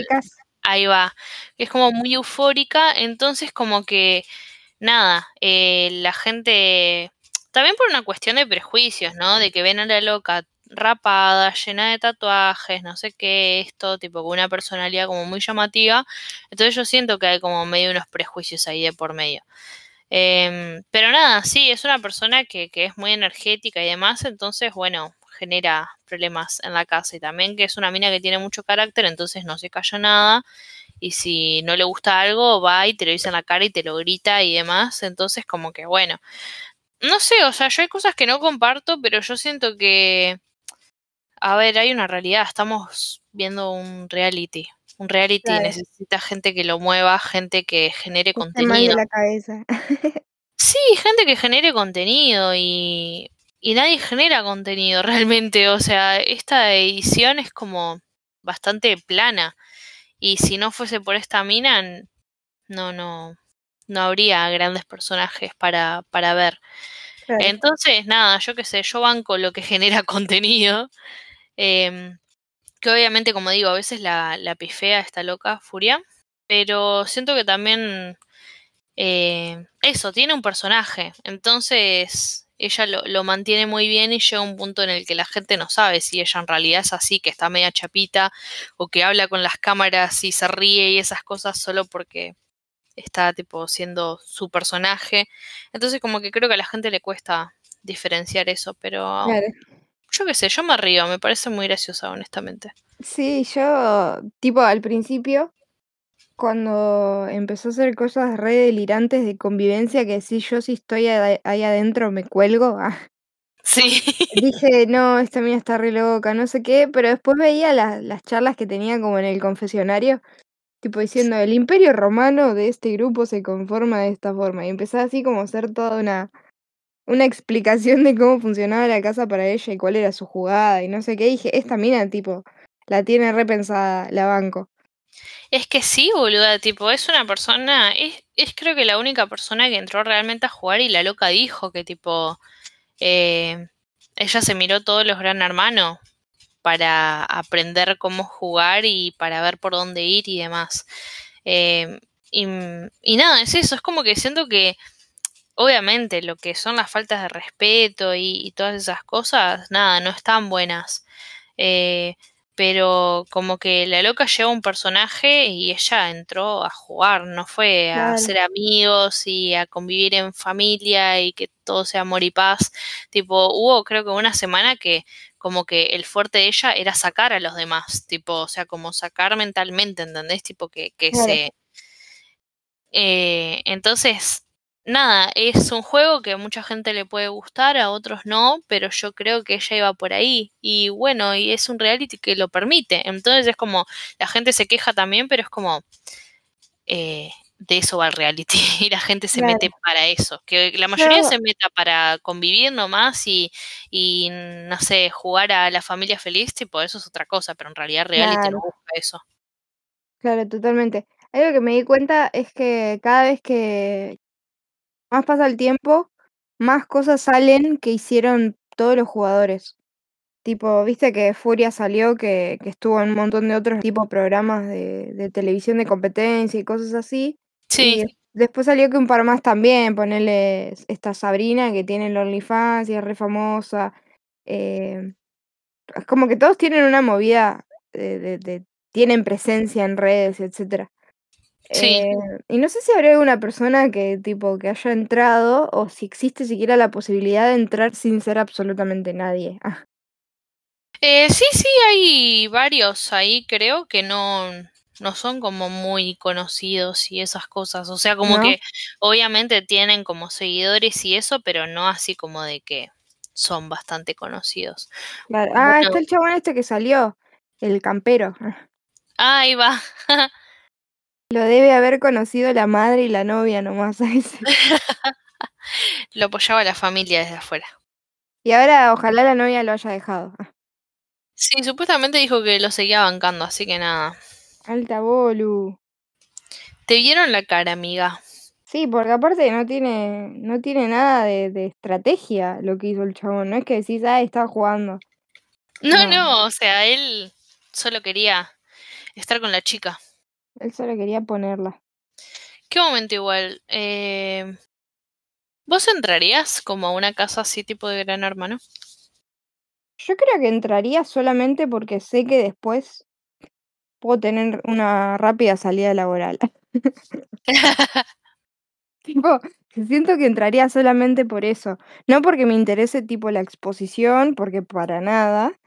Speaker 1: ahí va, es como muy eufórica, entonces como que nada, eh, la gente también por una cuestión de prejuicios, ¿no? De que ven a la loca rapada, llena de tatuajes, no sé qué, esto, tipo con una personalidad como muy llamativa. Entonces yo siento que hay como medio unos prejuicios ahí de por medio. Eh, pero nada, sí, es una persona que, que es muy energética y demás, entonces, bueno, genera problemas en la casa. Y también que es una mina que tiene mucho carácter, entonces no se calla nada. Y si no le gusta algo va y te lo dice en la cara y te lo grita y demás, entonces como que bueno, no sé, o sea, yo hay cosas que no comparto, pero yo siento que, a ver, hay una realidad, estamos viendo un reality Un reality
Speaker 2: Claro.
Speaker 1: necesita gente que lo mueva, gente que genere contenido.
Speaker 2: la cabeza.
Speaker 1: Sí, gente que genere contenido y, y nadie genera contenido realmente. O sea, esta edición es como bastante plana. Y si no fuese por esta mina, no, no, no habría grandes personajes para, para ver.
Speaker 2: Claro.
Speaker 1: Entonces, nada, yo qué sé, yo banco lo que genera contenido. em, que obviamente, como digo, a veces la, la pifea está loca, Furia. Pero siento que también eh, eso, tiene un personaje. Entonces, ella lo, lo mantiene muy bien y llega un punto en el que la gente no sabe si ella en realidad es así, que está media chapita, o que habla con las cámaras y se ríe y esas cosas solo porque está tipo siendo su personaje. Entonces, como que creo que a la gente le cuesta diferenciar eso, pero
Speaker 2: Claro.
Speaker 1: Yo qué sé, yo me río, me parece muy graciosa, honestamente.
Speaker 2: Sí, yo, tipo, al principio, cuando empezó a hacer cosas re delirantes de convivencia, que si yo si estoy ahí adentro me cuelgo, ah,
Speaker 1: Sí,
Speaker 2: dije, no, esta mina está re loca, no sé qué, pero después veía la- las charlas que tenía como en el confesionario, tipo diciendo, el imperio romano de este grupo se conforma de esta forma, y empezaba así como a hacer toda una, una explicación de cómo funcionaba la casa para ella y cuál era su jugada y no sé qué, dije, esta mina, tipo, la tiene repensada, la banco.
Speaker 1: es que sí, boluda, tipo, es una persona, es, es creo que la única persona que entró realmente a jugar y la loca dijo que tipo, eh, ella se miró todos los Gran Hermano para aprender cómo jugar y para ver por dónde ir y demás. Eh, y, y nada, es eso, es como que siento que obviamente lo que son las faltas de respeto y, y todas esas cosas, nada, no están buenas. Eh, pero como que la loca lleva un personaje y ella entró a jugar, no fue a
Speaker 2: Claro.
Speaker 1: ser amigos y a convivir en familia y que todo sea amor y paz. Tipo, hubo creo que una semana que como que el fuerte de ella era sacar a los demás, tipo, o sea, como sacar mentalmente, ¿entendés? Tipo que, se... Eh, entonces, nada, es un juego que a mucha gente le puede gustar, a otros no, pero yo creo que ella iba por ahí. Y bueno, y es un reality que lo permite. Entonces es como, la gente se queja también, pero es como, eh, de eso va el reality. Y la gente se
Speaker 2: Claro.
Speaker 1: mete para eso. Que la mayoría
Speaker 2: Yo-
Speaker 1: se meta para convivir nomás y, y, no sé, jugar a la familia feliz, tipo, eso es otra cosa, pero en realidad reality
Speaker 2: Claro.
Speaker 1: no busca eso.
Speaker 2: Claro, totalmente. Algo que me di cuenta es que cada vez que más pasa el tiempo, más cosas salen que hicieron todos los jugadores. Tipo, viste que Furia salió, que, que estuvo en un montón de otros tipo programas de, de televisión de competencia y cosas así.
Speaker 1: Sí,
Speaker 2: Y después salió que un par más también, ponerle esta Sabrina que tiene el OnlyFans y es re famosa. eh, es como que todos tienen una movida de, de- de- tienen presencia en redes, etcétera.
Speaker 1: Sí.
Speaker 2: Eh, y no sé si habrá alguna persona que tipo que haya entrado o si existe siquiera la posibilidad de entrar sin ser absolutamente nadie. Ah,
Speaker 1: Eh, sí, sí, hay varios ahí, creo que no, no son como muy conocidos y esas cosas. O sea, como
Speaker 2: ¿no?
Speaker 1: que obviamente tienen como seguidores y eso, pero no así como de que son bastante conocidos.
Speaker 2: Claro. Ah,
Speaker 1: Bueno,
Speaker 2: está el chabón este que salió, el campero. Ah,
Speaker 1: ahí va.
Speaker 2: Lo debe haber conocido la madre y la novia nomás a ese.
Speaker 1: Lo apoyaba la familia desde afuera.
Speaker 2: Y ahora ojalá la novia lo haya dejado. Ah,
Speaker 1: Sí, supuestamente dijo que lo seguía bancando, así que nada.
Speaker 2: alta bolu.
Speaker 1: Te vieron la cara, amiga.
Speaker 2: Sí, porque aparte no tiene, no tiene nada de, de estrategia lo que hizo el chabón. No es que decís, ah, estaba jugando.
Speaker 1: No,
Speaker 2: No.
Speaker 1: no, o sea, él solo quería estar con la chica.
Speaker 2: Él solo quería ponerla.
Speaker 1: ¿Qué momento igual? Eh, ¿Vos entrarías como a una casa así tipo de gran hermano?
Speaker 2: Yo creo que entraría solamente porque sé que después puedo tener una rápida salida laboral. Tipo, siento que entraría solamente por eso. No porque me interese tipo la exposición, porque para nada.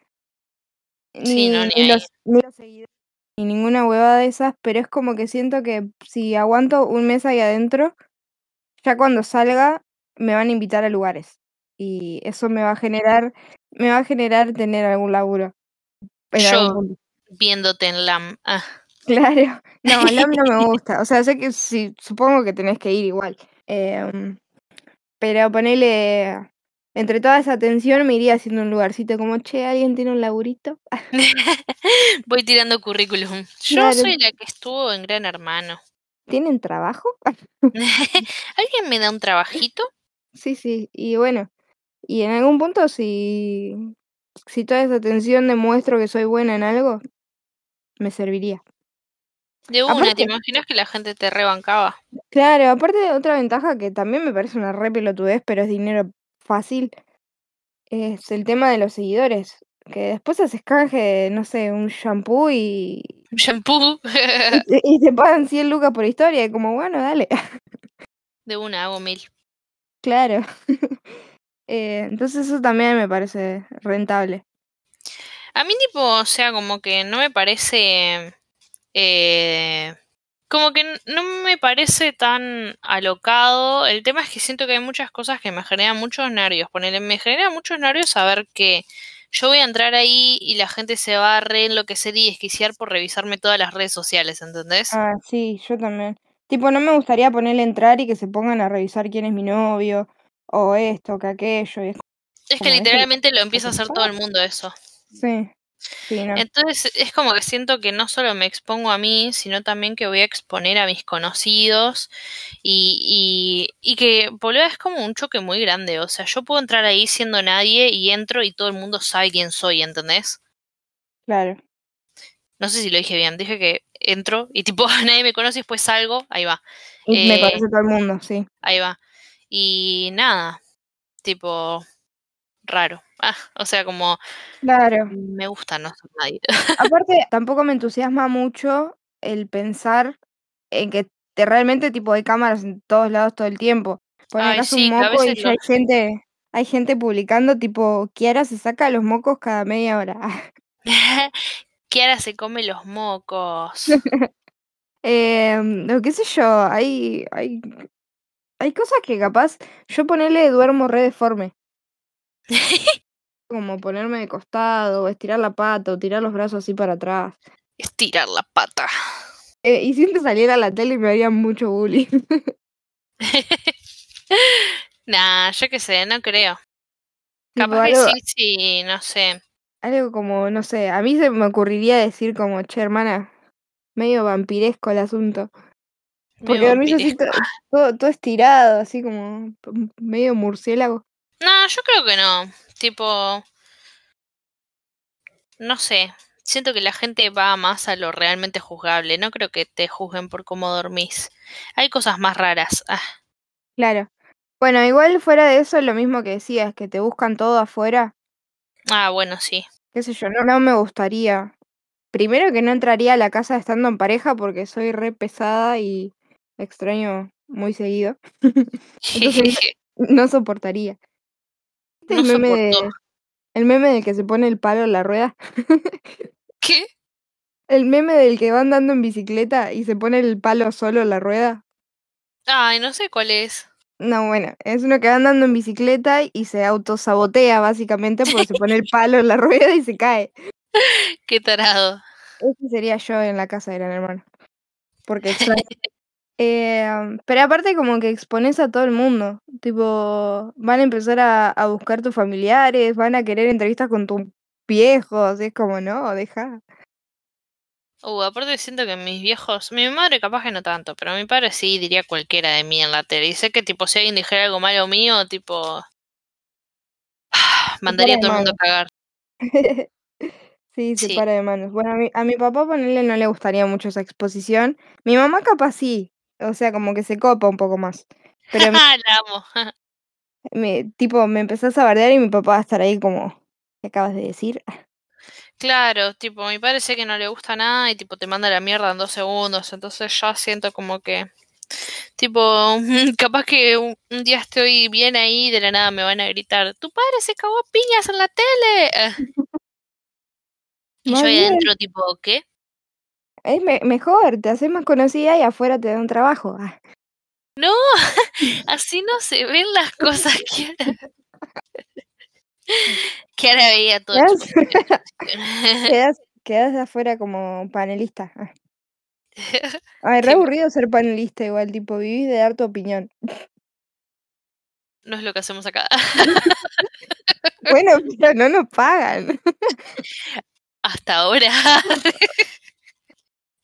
Speaker 1: Sí, no,
Speaker 2: Ni,
Speaker 1: ni
Speaker 2: los, ni los seguidores, ni ninguna huevada de esas, pero es como que siento que si aguanto un mes ahí adentro, ya cuando salga me van a invitar a lugares. Y eso me va a generar, me va a generar tener algún laburo algún
Speaker 1: Yo viéndote en LAM. Ah,
Speaker 2: Claro. No, LAM no me gusta. O sea, sé que sí, supongo que tenés que ir igual. Em, pero ponele. Entre toda esa tensión me iría haciendo un lugarcito como, che, ¿alguien tiene un laburito?
Speaker 1: Voy tirando currículum. Yo
Speaker 2: Claro.
Speaker 1: soy la que estuvo en Gran Hermano.
Speaker 2: ¿Tienen trabajo?
Speaker 1: ¿Alguien me da un trabajito?
Speaker 2: Sí, sí. Y bueno, y en algún punto si, si toda esa tensión demuestro que soy buena en algo, me serviría.
Speaker 1: De una,
Speaker 2: Aparte-
Speaker 1: ¿te imaginas que la gente te rebancaba?
Speaker 2: Claro, aparte otra ventaja que también me parece una re pelotudez, pero es dinero fácil, es el tema de los seguidores. Que después haces canje, de, no sé, un shampoo y,
Speaker 1: Un shampoo.
Speaker 2: y, y te pagan 100 lucas por historia. Y como, bueno, dale.
Speaker 1: De una, hago mil.
Speaker 2: claro. Eh, entonces eso también me parece rentable.
Speaker 1: A mí, tipo, o sea, como que no me parece. eh, como que no me parece tan alocado. El tema es que siento que hay muchas cosas que me generan muchos nervios. Ponele, me genera muchos nervios saber que yo voy a entrar ahí y la gente se va a re enloquecer y desquiciar por revisarme todas las redes sociales, ¿entendés?
Speaker 2: Ah, sí, yo también. Tipo, no me gustaría ponerle entrar y que se pongan a revisar quién es mi novio, o esto, que aquello. Y es
Speaker 1: que literalmente lo empieza a hacer todo el mundo eso.
Speaker 2: Sí, sí, no.
Speaker 1: Entonces es como que siento que no solo me expongo a mí, sino también que voy a exponer a mis conocidos y, y, y que, boludo, es como un choque muy grande. O sea, yo puedo entrar ahí siendo nadie y entro y todo el mundo sabe quién soy, ¿entendés?
Speaker 2: Claro.
Speaker 1: No sé si lo dije bien, dije que entro y tipo nadie me conoce y después salgo, ahí va,
Speaker 2: Y me
Speaker 1: Eh,
Speaker 2: conoce todo el mundo, sí.
Speaker 1: ahí va. Y nada, tipo raro. Ah, o sea, como
Speaker 2: Claro.
Speaker 1: me gusta no nadie.
Speaker 2: Aparte, tampoco me entusiasma mucho el pensar en que te- realmente tipo hay cámaras en todos lados todo el tiempo. Pone
Speaker 1: Ay, sí,
Speaker 2: un
Speaker 1: que
Speaker 2: moco y ya hay
Speaker 1: lo-
Speaker 2: gente, hay gente publicando tipo, Kiara se saca los mocos cada media hora.
Speaker 1: Kiara se come los mocos.
Speaker 2: Eh, o qué sé yo, hay, hay, hay cosas que capaz yo ponerle duermo re deforme. Como ponerme de costado, o estirar la pata, o tirar los brazos así para atrás.
Speaker 1: Estirar la pata.
Speaker 2: Eh, y siempre saliera a la tele y me harían mucho bullying.
Speaker 1: Nah, yo qué sé, no creo. Capaz que
Speaker 2: algo,
Speaker 1: sí, sí, no sé.
Speaker 2: algo como, no sé, a mí se me ocurriría decir como, che, hermana, medio vampiresco el asunto. Porque dormís así todo, todo estirado, así como medio murciélago.
Speaker 1: No, yo creo que no. Tipo. No sé. Siento que la gente va más a lo realmente juzgable. No creo que te juzguen por cómo dormís. Hay cosas más raras. Ah,
Speaker 2: Claro. Bueno, igual fuera de eso, lo mismo que decías, que te buscan todo afuera.
Speaker 1: ah bueno, sí.
Speaker 2: qué sé yo, no, no me gustaría. Primero que no entraría a la casa estando en pareja porque soy re pesada y extraño muy seguido. Entonces no soportaría. ¿Viste
Speaker 1: No
Speaker 2: el meme de,
Speaker 1: soportó.
Speaker 2: el meme del que se pone el palo en la rueda?
Speaker 1: ¿Qué?
Speaker 2: El meme del que va andando en bicicleta y se pone el palo solo en la rueda.
Speaker 1: Ay, no sé cuál es.
Speaker 2: No, bueno, es uno que va andando en bicicleta y se autosabotea básicamente porque se pone el palo en la rueda y se cae.
Speaker 1: Qué tarado.
Speaker 2: Ese sería yo en la casa de Gran Hermano. Porque extraño. Eh, pero aparte como que expones a todo el mundo. Tipo, van a empezar a, a buscar tus familiares, van a querer entrevistas con tus viejos. Es como, no, deja.
Speaker 1: Uh, aparte siento que mis viejos, mi madre capaz que no tanto, pero mi padre sí diría cualquiera de mí en la tele. Y sé que tipo si alguien dijera algo malo mío, tipo mandaría a todo el mundo a cagar.
Speaker 2: sí, se
Speaker 1: Sí.
Speaker 2: para de manos. Bueno, a mi, a mi papá ponerle no le gustaría mucho esa exposición. Mi mamá capaz sí. O sea, como que se copa un poco más. Pero mi-
Speaker 1: la amo.
Speaker 2: me- tipo, me empezás a bardear y mi papá va a estar ahí como, ¿qué acabas de decir?
Speaker 1: Claro, tipo, mi padre sé que no le gusta nada y tipo te manda la mierda en dos segundos, entonces ya siento como que, tipo, capaz que un, un día estoy bien ahí y de la nada me van a gritar, tu padre se cagó a piñas en la tele. Y yo ahí adentro tipo, ¿qué?
Speaker 2: Es me- mejor, te haces más conocida y afuera te dan trabajo. Ah,
Speaker 1: No, así no se ven las cosas, Kiara. Kiara veía todo
Speaker 2: quedás de afuera como panelista. Ah, Ay, re aburrido ser panelista igual, tipo, vivís de dar tu opinión.
Speaker 1: No es lo que hacemos acá.
Speaker 2: Bueno, pero no nos pagan.
Speaker 1: Hasta ahora.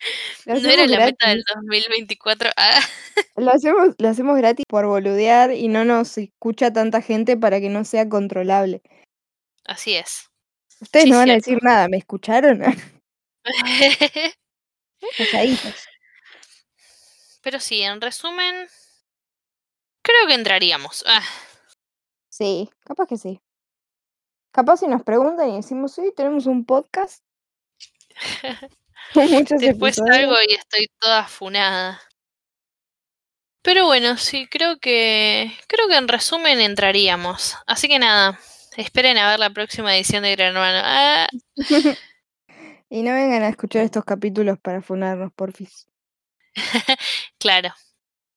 Speaker 1: No era la meta del
Speaker 2: gratis.
Speaker 1: 2024. Ah,
Speaker 2: Lo hacemos, lo hacemos gratis por boludear y no nos escucha tanta gente para que no sea controlable.
Speaker 1: así es.
Speaker 2: Ustedes
Speaker 1: Sí,
Speaker 2: no van a decir nada, ¿me escucharon?
Speaker 1: Pero sí, en resumen, creo que entraríamos. Ah,
Speaker 2: Sí, capaz que sí. Capaz si nos preguntan y decimos, sí, tenemos un podcast muchos
Speaker 1: después
Speaker 2: episodios.
Speaker 1: salgo y estoy toda funada. Pero bueno, sí, creo que creo que en resumen entraríamos. Así que nada, esperen a ver la próxima edición de Gran Hermano. Ah,
Speaker 2: Y no vengan a escuchar estos capítulos para funarnos, porfis.
Speaker 1: claro.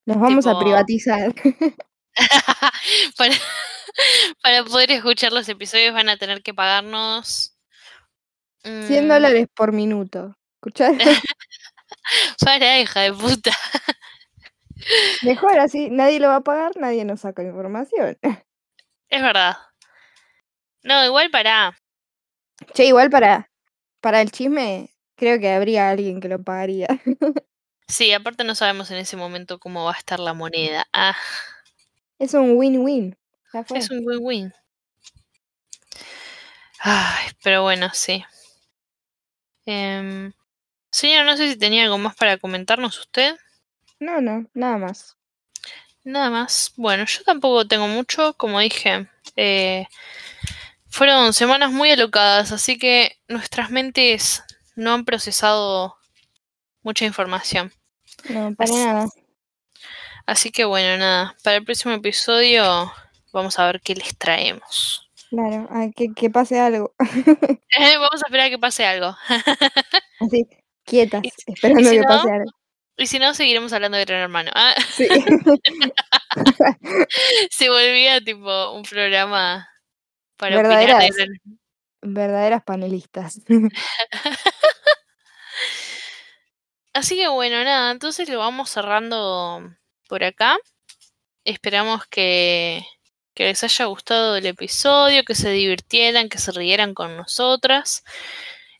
Speaker 2: Los vamos a privatizar.
Speaker 1: para, para poder escuchar los episodios van a tener que pagarnos
Speaker 2: 100
Speaker 1: mm,
Speaker 2: dólares por minuto. ¿Escucharon?
Speaker 1: Para, hija de puta.
Speaker 2: Mejor así, nadie lo va a pagar, nadie nos saca la información.
Speaker 1: Es verdad. No, igual para.
Speaker 2: Che, igual para, para el chisme, creo que habría alguien que lo pagaría.
Speaker 1: Sí, aparte no sabemos en ese momento cómo va a estar la moneda. Ah,
Speaker 2: Es un win-win.
Speaker 1: Es un win-win. Ay, pero bueno, sí. Em, señor, no sé si tenía algo más para comentarnos usted.
Speaker 2: No, no, nada más.
Speaker 1: Nada más. Bueno, yo tampoco tengo mucho, como dije. eh, fueron semanas muy alocadas, así que nuestras mentes no han procesado mucha información.
Speaker 2: No, para
Speaker 1: Así-
Speaker 2: nada.
Speaker 1: Así que bueno, nada. Para el próximo episodio vamos a ver qué les traemos.
Speaker 2: Claro, que, que pase algo.
Speaker 1: vamos a esperar a que pase algo.
Speaker 2: Así, quietas,
Speaker 1: Y-
Speaker 2: esperando
Speaker 1: si
Speaker 2: que
Speaker 1: no?
Speaker 2: pase algo.
Speaker 1: Y si no, seguiremos hablando de Gran Hermano. Ah,
Speaker 2: Sí.
Speaker 1: se volvía tipo un programa para opinar de
Speaker 2: Verdaderas.
Speaker 1: Gran
Speaker 2: Verdaderas panelistas.
Speaker 1: Así que bueno, nada, entonces lo vamos cerrando por acá. Esperamos que, que les haya gustado el episodio, que se divirtieran, que se rieran con nosotras.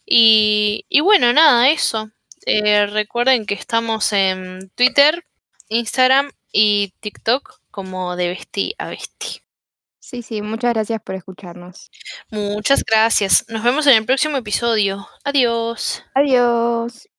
Speaker 1: Y, y bueno, nada, eso. Eh, recuerden que estamos en Twitter, Instagram y TikTok como de Besti a Besti.
Speaker 2: Sí, sí, muchas gracias por escucharnos.
Speaker 1: Muchas gracias. Nos vemos en el próximo episodio. Adiós.
Speaker 2: Adiós.